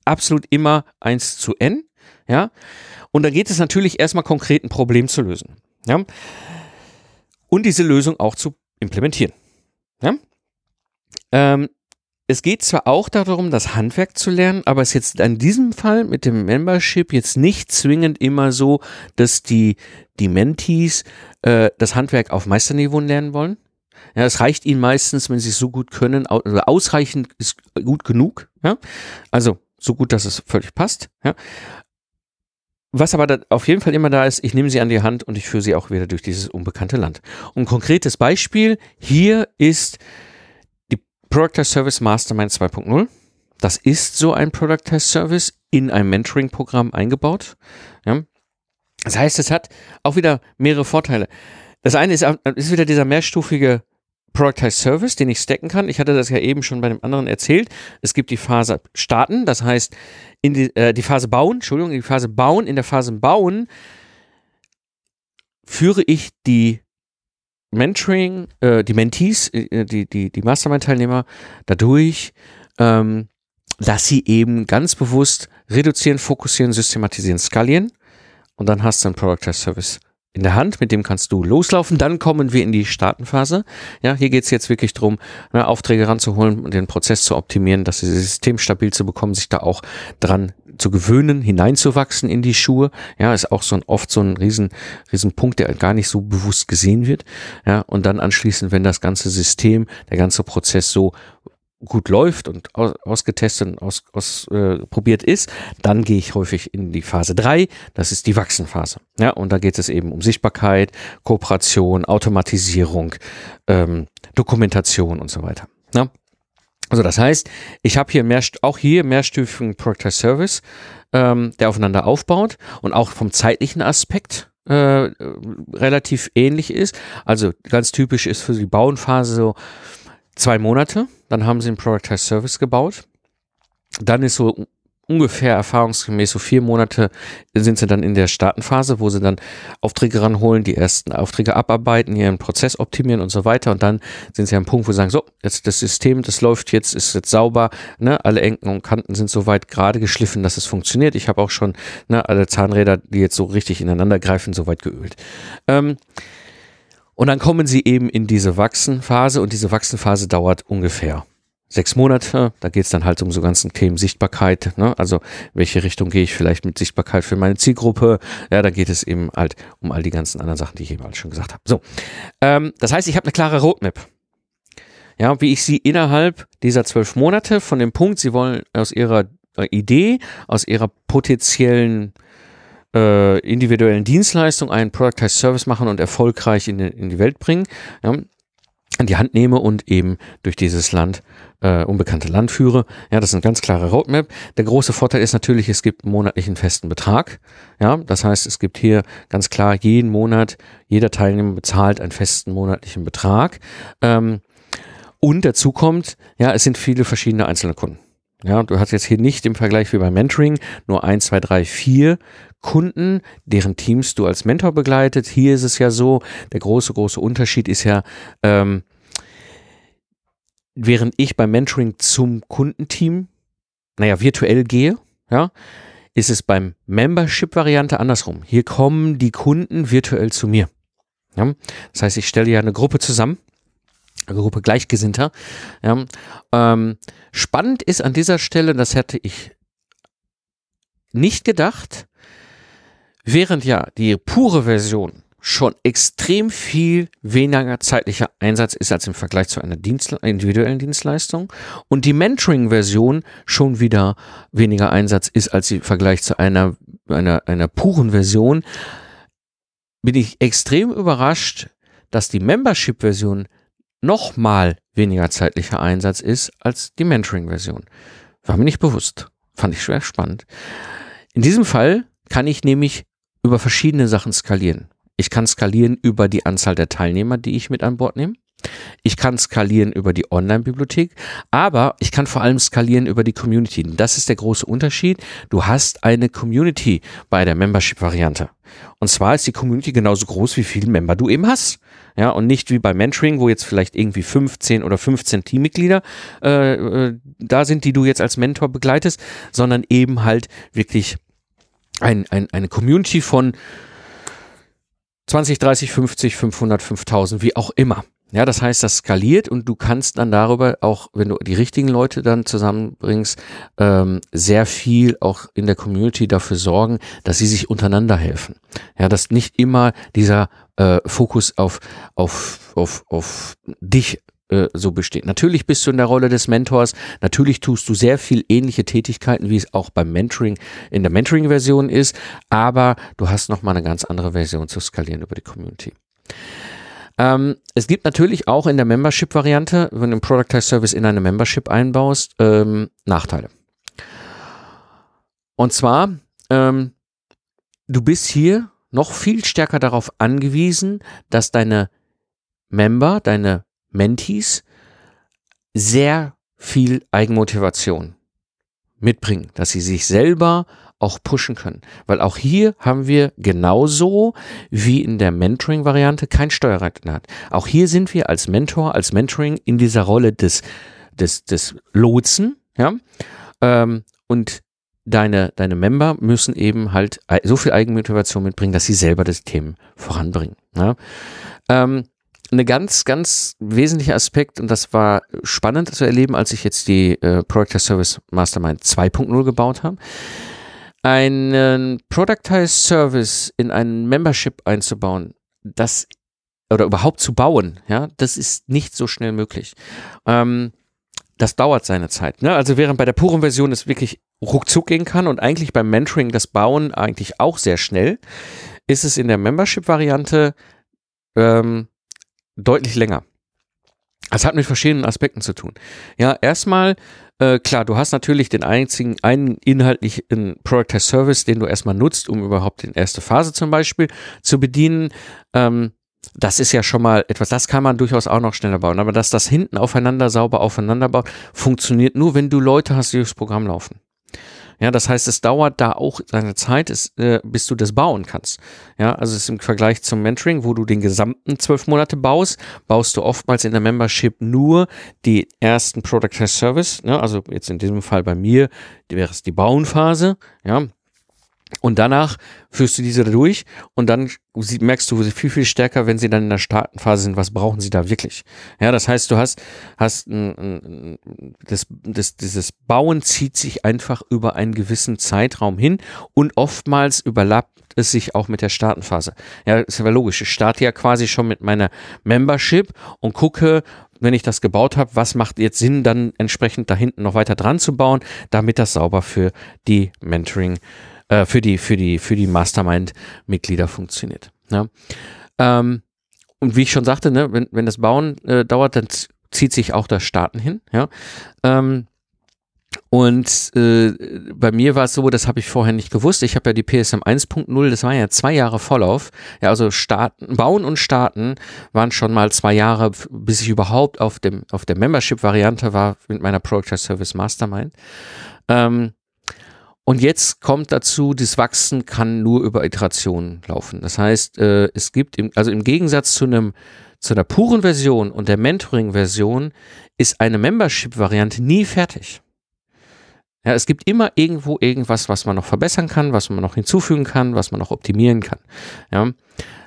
Absolut immer eins zu N. Ja, und da geht es natürlich erstmal konkret ein Problem zu lösen. Ja, und diese Lösung auch zu implementieren. Ja, ähm, es geht zwar auch darum, das Handwerk zu lernen, aber es ist jetzt in diesem Fall mit dem Membership jetzt nicht zwingend immer so, dass die, die Mentees äh, das Handwerk auf Meisterniveau lernen wollen. Ja, es reicht ihnen meistens, wenn sie es so gut können, also ausreichend ist gut genug. Ja? Also so gut, dass es völlig passt. Ja? Was aber auf jeden Fall immer da ist, ich nehme sie an die Hand und ich führe sie auch wieder durch dieses unbekannte Land. Und ein konkretes Beispiel hier ist Product as Service Mastermind 2.0. Das ist so ein Product as Service in ein Mentoring-Programm eingebaut. Ja. Das heißt, es hat auch wieder mehrere Vorteile. Das eine ist, ist wieder dieser mehrstufige Productized Service, den ich stacken kann. Ich hatte das ja eben schon bei dem anderen erzählt. Es gibt die Phase starten, das heißt, in die, äh, die Phase bauen, Entschuldigung, die Phase bauen. In der Phase bauen führe ich die Mentoring, äh, die Mentees, äh, die, die, die Mastermind-Teilnehmer dadurch, ähm, dass sie eben ganz bewusst reduzieren, fokussieren, systematisieren, skalieren und dann hast du ein Product as Service in der Hand, mit dem kannst du loslaufen. Dann kommen wir in die Startenphase. Ja, hier geht's jetzt wirklich drum, ne, Aufträge ranzuholen und den Prozess zu optimieren, das System stabil zu bekommen, sich da auch dran zu gewöhnen, hineinzuwachsen in die Schuhe. Ja, ist auch so ein, oft so ein riesen, riesen Punkt, der gar nicht so bewusst gesehen wird. Ja, und dann anschließend, wenn das ganze System, der ganze Prozess so gut läuft und aus, ausgetestet und aus, aus, äh, ist, dann gehe ich häufig in die Phase drei. das ist die Wachsenphase. Ja, und da geht es eben um Sichtbarkeit, Kooperation, Automatisierung, ähm, Dokumentation und so weiter. Ja? Also das heißt, ich habe hier mehr, auch hier mehrstufigen Product Service, ähm, der aufeinander aufbaut und auch vom zeitlichen Aspekt äh, relativ ähnlich ist. Also ganz typisch ist für die Bauenphase so zwei Monate, dann haben sie einen Productized Service gebaut. Dann ist so ungefähr erfahrungsgemäß so vier Monate sind sie dann in der Startenphase, wo sie dann Aufträge ranholen, die ersten Aufträge abarbeiten, ihren Prozess optimieren und so weiter. Und dann sind sie am Punkt, wo sie sagen, so, jetzt das System, das läuft jetzt, ist jetzt sauber, ne, alle Ecken und Kanten sind soweit gerade geschliffen, dass es funktioniert. Ich habe auch schon ne, alle Zahnräder, die jetzt so richtig ineinander greifen, soweit geölt. Ähm, und dann kommen sie eben in diese Wachsenphase und diese Wachsenphase dauert ungefähr sechs Monate. Da geht es dann halt um so ganzen Themen Sichtbarkeit. Ne? Also welche Richtung gehe ich vielleicht mit Sichtbarkeit für meine Zielgruppe? Ja, da geht es eben halt um all die ganzen anderen Sachen, die ich eben halt schon gesagt habe. So, ähm, das heißt, ich habe eine klare Roadmap. Ja, wie ich sie innerhalb dieser zwölf Monate von dem Punkt, sie wollen aus ihrer Idee, aus ihrer potenziellen äh, individuellen Dienstleistung einen Productized Service machen und erfolgreich in, in die Welt bringen. Ja, in die Hand nehme und eben durch dieses Land, äh, unbekannte Land führe. Ja, das ist eine ganz klare Roadmap. Der große Vorteil ist natürlich, es gibt monatlichen festen Betrag. Ja, das heißt, es gibt hier ganz klar jeden Monat, jeder Teilnehmer bezahlt einen festen monatlichen Betrag. Ähm, und dazu kommt, ja, es sind viele verschiedene einzelne Kunden. Ja, du hast jetzt hier nicht im Vergleich wie beim Mentoring nur eins, zwei, drei, vier Kunden, deren Teams du als Mentor begleitet. Hier ist es ja so, der große, große Unterschied ist ja, ähm, während ich beim Mentoring zum Kundenteam, naja, virtuell gehe, ja, ist es beim Membership-Variante andersrum. Hier kommen die Kunden virtuell zu mir. Ja? Das heißt, ich stelle ja eine Gruppe zusammen, eine Gruppe Gleichgesinnter. Ja? Ähm, spannend ist an dieser Stelle, das hätte ich nicht gedacht, Während ja die pure Version schon extrem viel weniger zeitlicher Einsatz ist als im Vergleich zu einer Dienst individuellen Dienstleistung und die Mentoring-Version schon wieder weniger Einsatz ist als im Vergleich zu einer, einer, einer puren Version, bin ich extrem überrascht, dass die Membership-Version nochmal weniger zeitlicher Einsatz ist als die Mentoring-Version. War mir nicht bewusst. Fand ich schwer spannend. In diesem Fall kann ich nämlich über verschiedene Sachen skalieren. Ich kann skalieren über die Anzahl der Teilnehmer, die ich mit an Bord nehme. Ich kann skalieren über die Online-Bibliothek, aber ich kann vor allem skalieren über die Community. Das ist der große Unterschied. Du hast eine Community bei der Membership-Variante. Und zwar ist die Community genauso groß, wie viele Member du eben hast. Ja, und nicht wie bei Mentoring, wo jetzt vielleicht irgendwie 15 oder 15 Teammitglieder äh, äh, da sind, die du jetzt als Mentor begleitest, sondern eben halt wirklich ein, ein, eine Community von 20, 30, 50, 500, 5000, wie auch immer. Ja, das heißt, das skaliert und du kannst dann darüber auch, wenn du die richtigen Leute dann zusammenbringst, ähm, sehr viel auch in der Community dafür sorgen, dass sie sich untereinander helfen. Ja, dass nicht immer dieser äh, Fokus auf, auf, auf, auf dich äh, so besteht. Natürlich bist du in der Rolle des Mentors, natürlich tust du sehr viel ähnliche Tätigkeiten, wie es auch beim Mentoring in der Mentoring-Version ist, aber du hast nochmal eine ganz andere Version zu skalieren über die Community. Ähm, es gibt natürlich auch in der Membership-Variante, wenn du einen Productized Service in eine Membership einbaust, ähm, Nachteile. Und zwar, ähm, du bist hier noch viel stärker darauf angewiesen, dass deine Member, deine Mentees sehr viel Eigenmotivation mitbringen, dass sie sich selber auch pushen können. Weil auch hier haben wir genauso wie in der Mentoring-Variante kein Steuerrad in. Auch hier sind wir als Mentor, als Mentoring in dieser Rolle des, des, des Lotsen, ja. Ähm, und deine, deine Member müssen eben halt so viel Eigenmotivation mitbringen, dass sie selber das Thema voranbringen. Ja. Ähm, eine ganz, ganz wesentlicher Aspekt, und das war spannend zu erleben, als ich jetzt die äh, Product Service Mastermind 2.0 gebaut habe. Einen Productized Service in ein Membership einzubauen, das oder überhaupt zu bauen, ja, das ist nicht so schnell möglich. Ähm, das dauert seine Zeit. Ne? Also während bei der puren Version es wirklich ruckzuck gehen kann und eigentlich beim Mentoring das Bauen eigentlich auch sehr schnell, ist es in der Membership-Variante ähm, deutlich länger. Das hat mit verschiedenen Aspekten zu tun. Ja, erstmal, äh, klar, du hast natürlich den einzigen, einen inhaltlichen Product as Service, den du erstmal nutzt, um überhaupt in erste Phase zum Beispiel zu bedienen. Ähm, das ist ja schon mal etwas, das kann man durchaus auch noch schneller bauen. Aber dass das hinten aufeinander sauber aufeinander baut, funktioniert nur, wenn du Leute hast, die durchs Programm laufen. Ja, das heißt, es dauert da auch seine Zeit, ist, äh, bis du das bauen kannst. Ja, also es ist im Vergleich zum Mentoring, wo du den gesamten zwölf Monate baust, baust du oftmals in der Membership nur die ersten Product as Service. Ne? Also jetzt in diesem Fall bei mir wäre es die Bauenphase. Ja, und danach führst du diese durch und dann merkst du viel, viel stärker, wenn sie dann in der Startenphase sind, was brauchen sie da wirklich. Ja, das heißt, du hast, hast ein, ein, das, das, dieses Bauen zieht sich einfach über einen gewissen Zeitraum hin und oftmals überlappt es sich auch mit der Startenphase. Ja, ist ja logisch. Ich starte ja quasi schon mit meiner Membership und gucke, wenn ich das gebaut habe, was macht jetzt Sinn, dann entsprechend da hinten noch weiter dran zu bauen, damit das sauber für die Mentoring äh, für die, für die, für die Mastermind-Mitglieder funktioniert. Ne? Ähm, und wie ich schon sagte, ne, wenn, wenn das Bauen äh, dauert, dann zieht sich auch das Starten hin. Ja? Ähm, und äh, bei mir war es so, das habe ich vorher nicht gewusst. Ich habe ja die PSM 1.0, das war ja zwei Jahre Vorlauf. Ja, also starten, bauen und starten waren schon mal zwei Jahre, bis ich überhaupt auf dem auf der Membership-Variante war mit meiner Product Service Mastermind. Ähm, und jetzt kommt dazu, das Wachsen kann nur über Iterationen laufen. Das heißt, äh, es gibt, im, also im Gegensatz zu einem zu einer puren Version und der Mentoring-Version ist eine Membership-Variante nie fertig. Ja, es gibt immer irgendwo irgendwas, was man noch verbessern kann, was man noch hinzufügen kann, was man noch optimieren kann. Ja,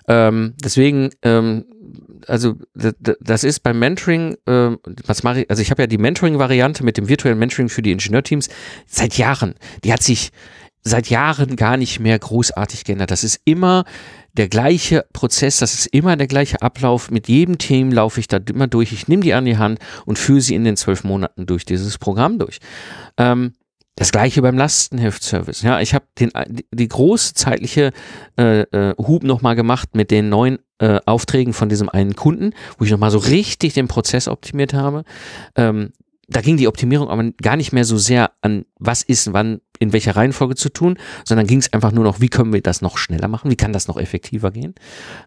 ähm, deswegen ähm, also das ist beim Mentoring, äh, was mache ich, also ich habe ja die Mentoring-Variante mit dem virtuellen Mentoring für die Ingenieurteams seit Jahren. Die hat sich seit Jahren gar nicht mehr großartig geändert. Das ist immer der gleiche Prozess, das ist immer der gleiche Ablauf. Mit jedem Team laufe ich da immer durch. Ich nehme die an die Hand und führe sie in den zwölf Monaten durch dieses Programm durch. Ähm, das gleiche beim Lastenheft-Service. Ja, ich habe den die große zeitliche äh, äh, Hub nochmal gemacht mit den neuen äh, Aufträgen von diesem einen Kunden, wo ich nochmal so richtig den Prozess optimiert habe. Ähm, da ging die Optimierung aber gar nicht mehr so sehr an, was ist wann in welcher Reihenfolge zu tun, sondern ging es einfach nur noch, wie können wir das noch schneller machen, wie kann das noch effektiver gehen.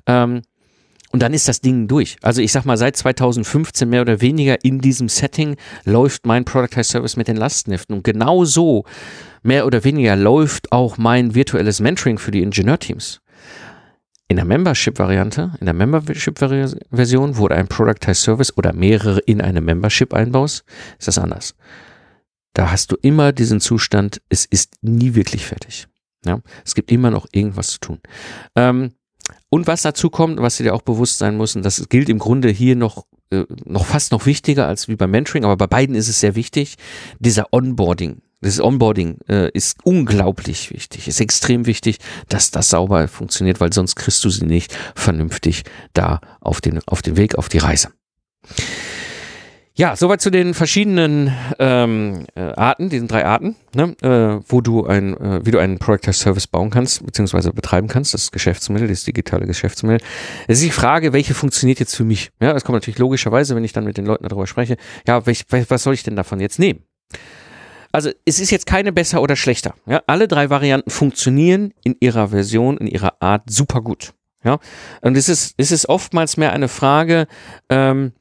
Ähm, und dann ist das Ding durch. Also ich sag mal, seit 2015 mehr oder weniger in diesem Setting läuft mein Productized Service mit den Lastenheften. Und genau so mehr oder weniger läuft auch mein virtuelles Mentoring für die Ingenieurteams. In der Membership-Variante, in der Membership-Version, wo du ein Productized Service oder mehrere in eine Membership einbaust, ist das anders. Da hast du immer diesen Zustand, es ist nie wirklich fertig. Ja, es gibt immer noch irgendwas zu tun. Ähm, und was dazu kommt, was dir auch bewusst sein muss, und das gilt im Grunde hier noch, äh, noch fast noch wichtiger als wie beim Mentoring, aber bei beiden ist es sehr wichtig, dieser Onboarding. Das Onboarding äh, ist unglaublich wichtig, ist extrem wichtig, dass das sauber funktioniert, weil sonst kriegst du sie nicht vernünftig da auf den, auf den Weg, auf die Reise. Ja, soweit zu den verschiedenen ähm, äh, Arten, diesen drei Arten, ne, äh, wo du ein, äh, wie du einen Product as Service bauen kannst, beziehungsweise betreiben kannst, das Geschäftsmodell, das digitale Geschäftsmodell. Es ist die Frage, welche funktioniert jetzt für mich? Ja, es kommt natürlich logischerweise, wenn ich dann mit den Leuten darüber spreche, ja, welch, was soll ich denn davon jetzt nehmen? Also es ist jetzt keine besser oder schlechter. Ja, alle drei Varianten funktionieren in ihrer Version, in ihrer Art super gut. Ja, und es ist, es ist oftmals mehr eine Frage ähm,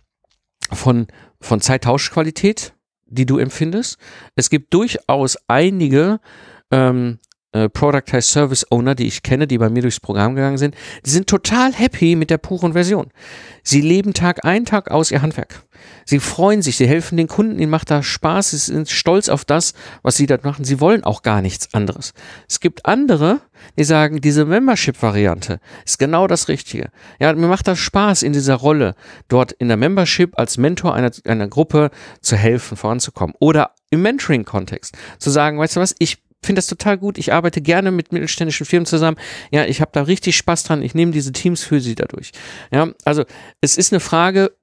von von Zeittauschqualität, die du empfindest. Es gibt durchaus einige ähm, äh, Productized Service Owner, die ich kenne, die bei mir durchs Programm gegangen sind, die sind total happy mit der puren Version. Sie leben Tag ein, Tag aus ihr Handwerk. Sie freuen sich, sie helfen den Kunden, ihnen macht da Spaß, sie sind stolz auf das, was sie dort machen. Sie wollen auch gar nichts anderes. Es gibt andere, die sagen, diese Membership-Variante ist genau das Richtige. Ja, mir macht das Spaß, in dieser Rolle dort in der Membership als Mentor einer, einer Gruppe zu helfen, voranzukommen. Oder im Mentoring-Kontext zu sagen, weißt du was, ich finde das total gut. Ich arbeite gerne mit mittelständischen Firmen zusammen. Ja, ich habe da richtig Spaß dran. Ich nehme diese Teams für sie dadurch. Ja, also es ist eine Frage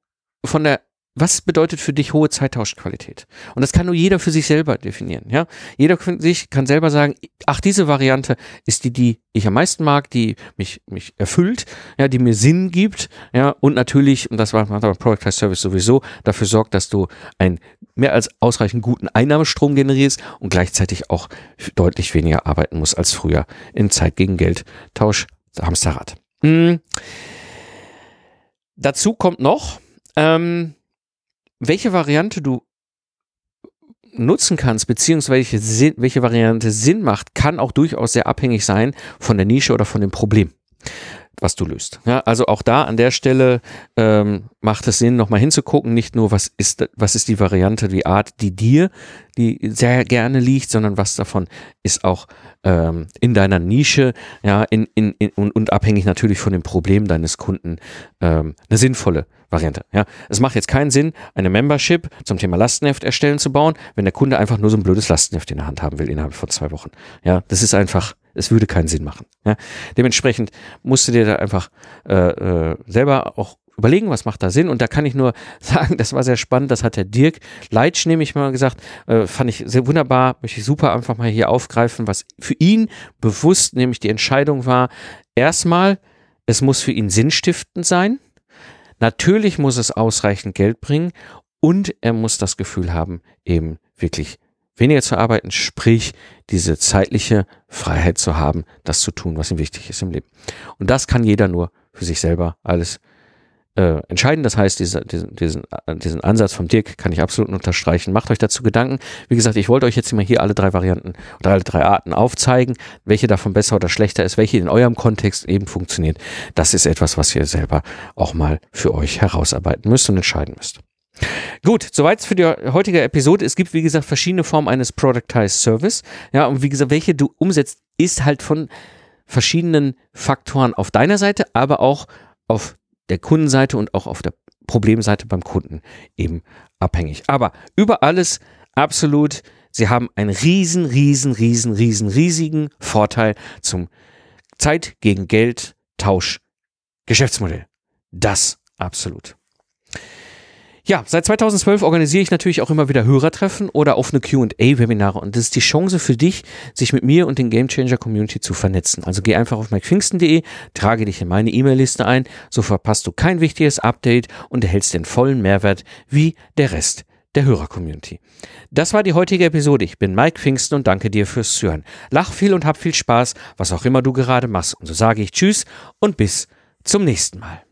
von der was bedeutet für dich hohe Zeittauschqualität? Und das kann nur jeder für sich selber definieren. Ja, jeder für sich kann selber sagen, ach diese Variante ist die, die ich am meisten mag, die mich mich erfüllt, ja, die mir Sinn gibt, ja, und natürlich und das war beim Product Service sowieso dafür sorgt, dass du einen mehr als ausreichend guten Einnahmestrom generierst und gleichzeitig auch deutlich weniger arbeiten musst als früher in Zeit gegen Geld Tausch Hamsterrad. Hm. dazu kommt noch, ähm, welche Variante du nutzen kannst, beziehungsweise welche, Variante Sinn macht, kann auch durchaus sehr abhängig sein von der Nische oder von dem Problem was du löst. Ja, also auch da an der Stelle ähm, macht es Sinn, nochmal hinzugucken, nicht nur, was ist, was ist die Variante, die Art, die dir, die sehr gerne liegt, sondern was davon ist auch ähm, in deiner Nische, ja, in, in, in, und, und abhängig natürlich von dem Problem deines Kunden ähm, eine sinnvolle Variante. Ja, es macht jetzt keinen Sinn, eine Membership zum Thema Lastenheft erstellen zu bauen, wenn der Kunde einfach nur so ein blödes Lastenheft in der Hand haben will innerhalb von zwei Wochen. Ja, das ist einfach es würde keinen Sinn machen. Ja? Dementsprechend musst du dir da einfach äh, äh, selber auch überlegen, was macht da Sinn. Und da kann ich nur sagen, das war sehr spannend. Das hat der Dirk Leitsch nämlich mal gesagt, äh, fand ich sehr wunderbar, möchte ich super einfach mal hier aufgreifen, was für ihn bewusst nämlich die Entscheidung war. Erstmal, es muss für ihn sinnstiftend sein. Natürlich muss es ausreichend Geld bringen und er muss das Gefühl haben, eben wirklich weniger zu arbeiten, sprich diese zeitliche Freiheit zu haben, das zu tun, was ihm wichtig ist im Leben. Und das kann jeder nur für sich selber alles äh, entscheiden. Das heißt, diese, diesen, diesen, äh, diesen Ansatz vom Dirk kann ich absolut unterstreichen. Macht euch dazu Gedanken. Wie gesagt, ich wollte euch jetzt immer hier alle drei Varianten oder alle drei Arten aufzeigen, welche davon besser oder schlechter ist, welche in eurem Kontext eben funktioniert. Das ist etwas, was ihr selber auch mal für euch herausarbeiten müsst und entscheiden müsst. Gut, soweit für die heutige Episode. Es gibt, wie gesagt, verschiedene Formen eines Productized Service. Ja, und wie gesagt, welche du umsetzt, ist halt von verschiedenen Faktoren auf deiner Seite, aber auch auf der Kundenseite und auch auf der Problemseite beim Kunden eben abhängig. Aber über alles absolut, sie haben einen riesen, riesen, riesen, riesen, riesigen Vorteil zum Zeit gegen Geld Tausch Geschäftsmodell. Das absolut. Ja, seit 2012 organisiere ich natürlich auch immer wieder Hörertreffen oder offene QA-Webinare und das ist die Chance für dich, sich mit mir und den Gamechanger Community zu vernetzen. Also geh einfach auf mikepfingsten.de, trage dich in meine E-Mail-Liste ein, so verpasst du kein wichtiges Update und erhältst den vollen Mehrwert wie der Rest der Hörer-Community. Das war die heutige Episode. Ich bin Mike Pfingsten und danke dir fürs Zuhören. Lach viel und hab viel Spaß, was auch immer du gerade machst. Und so sage ich Tschüss und bis zum nächsten Mal.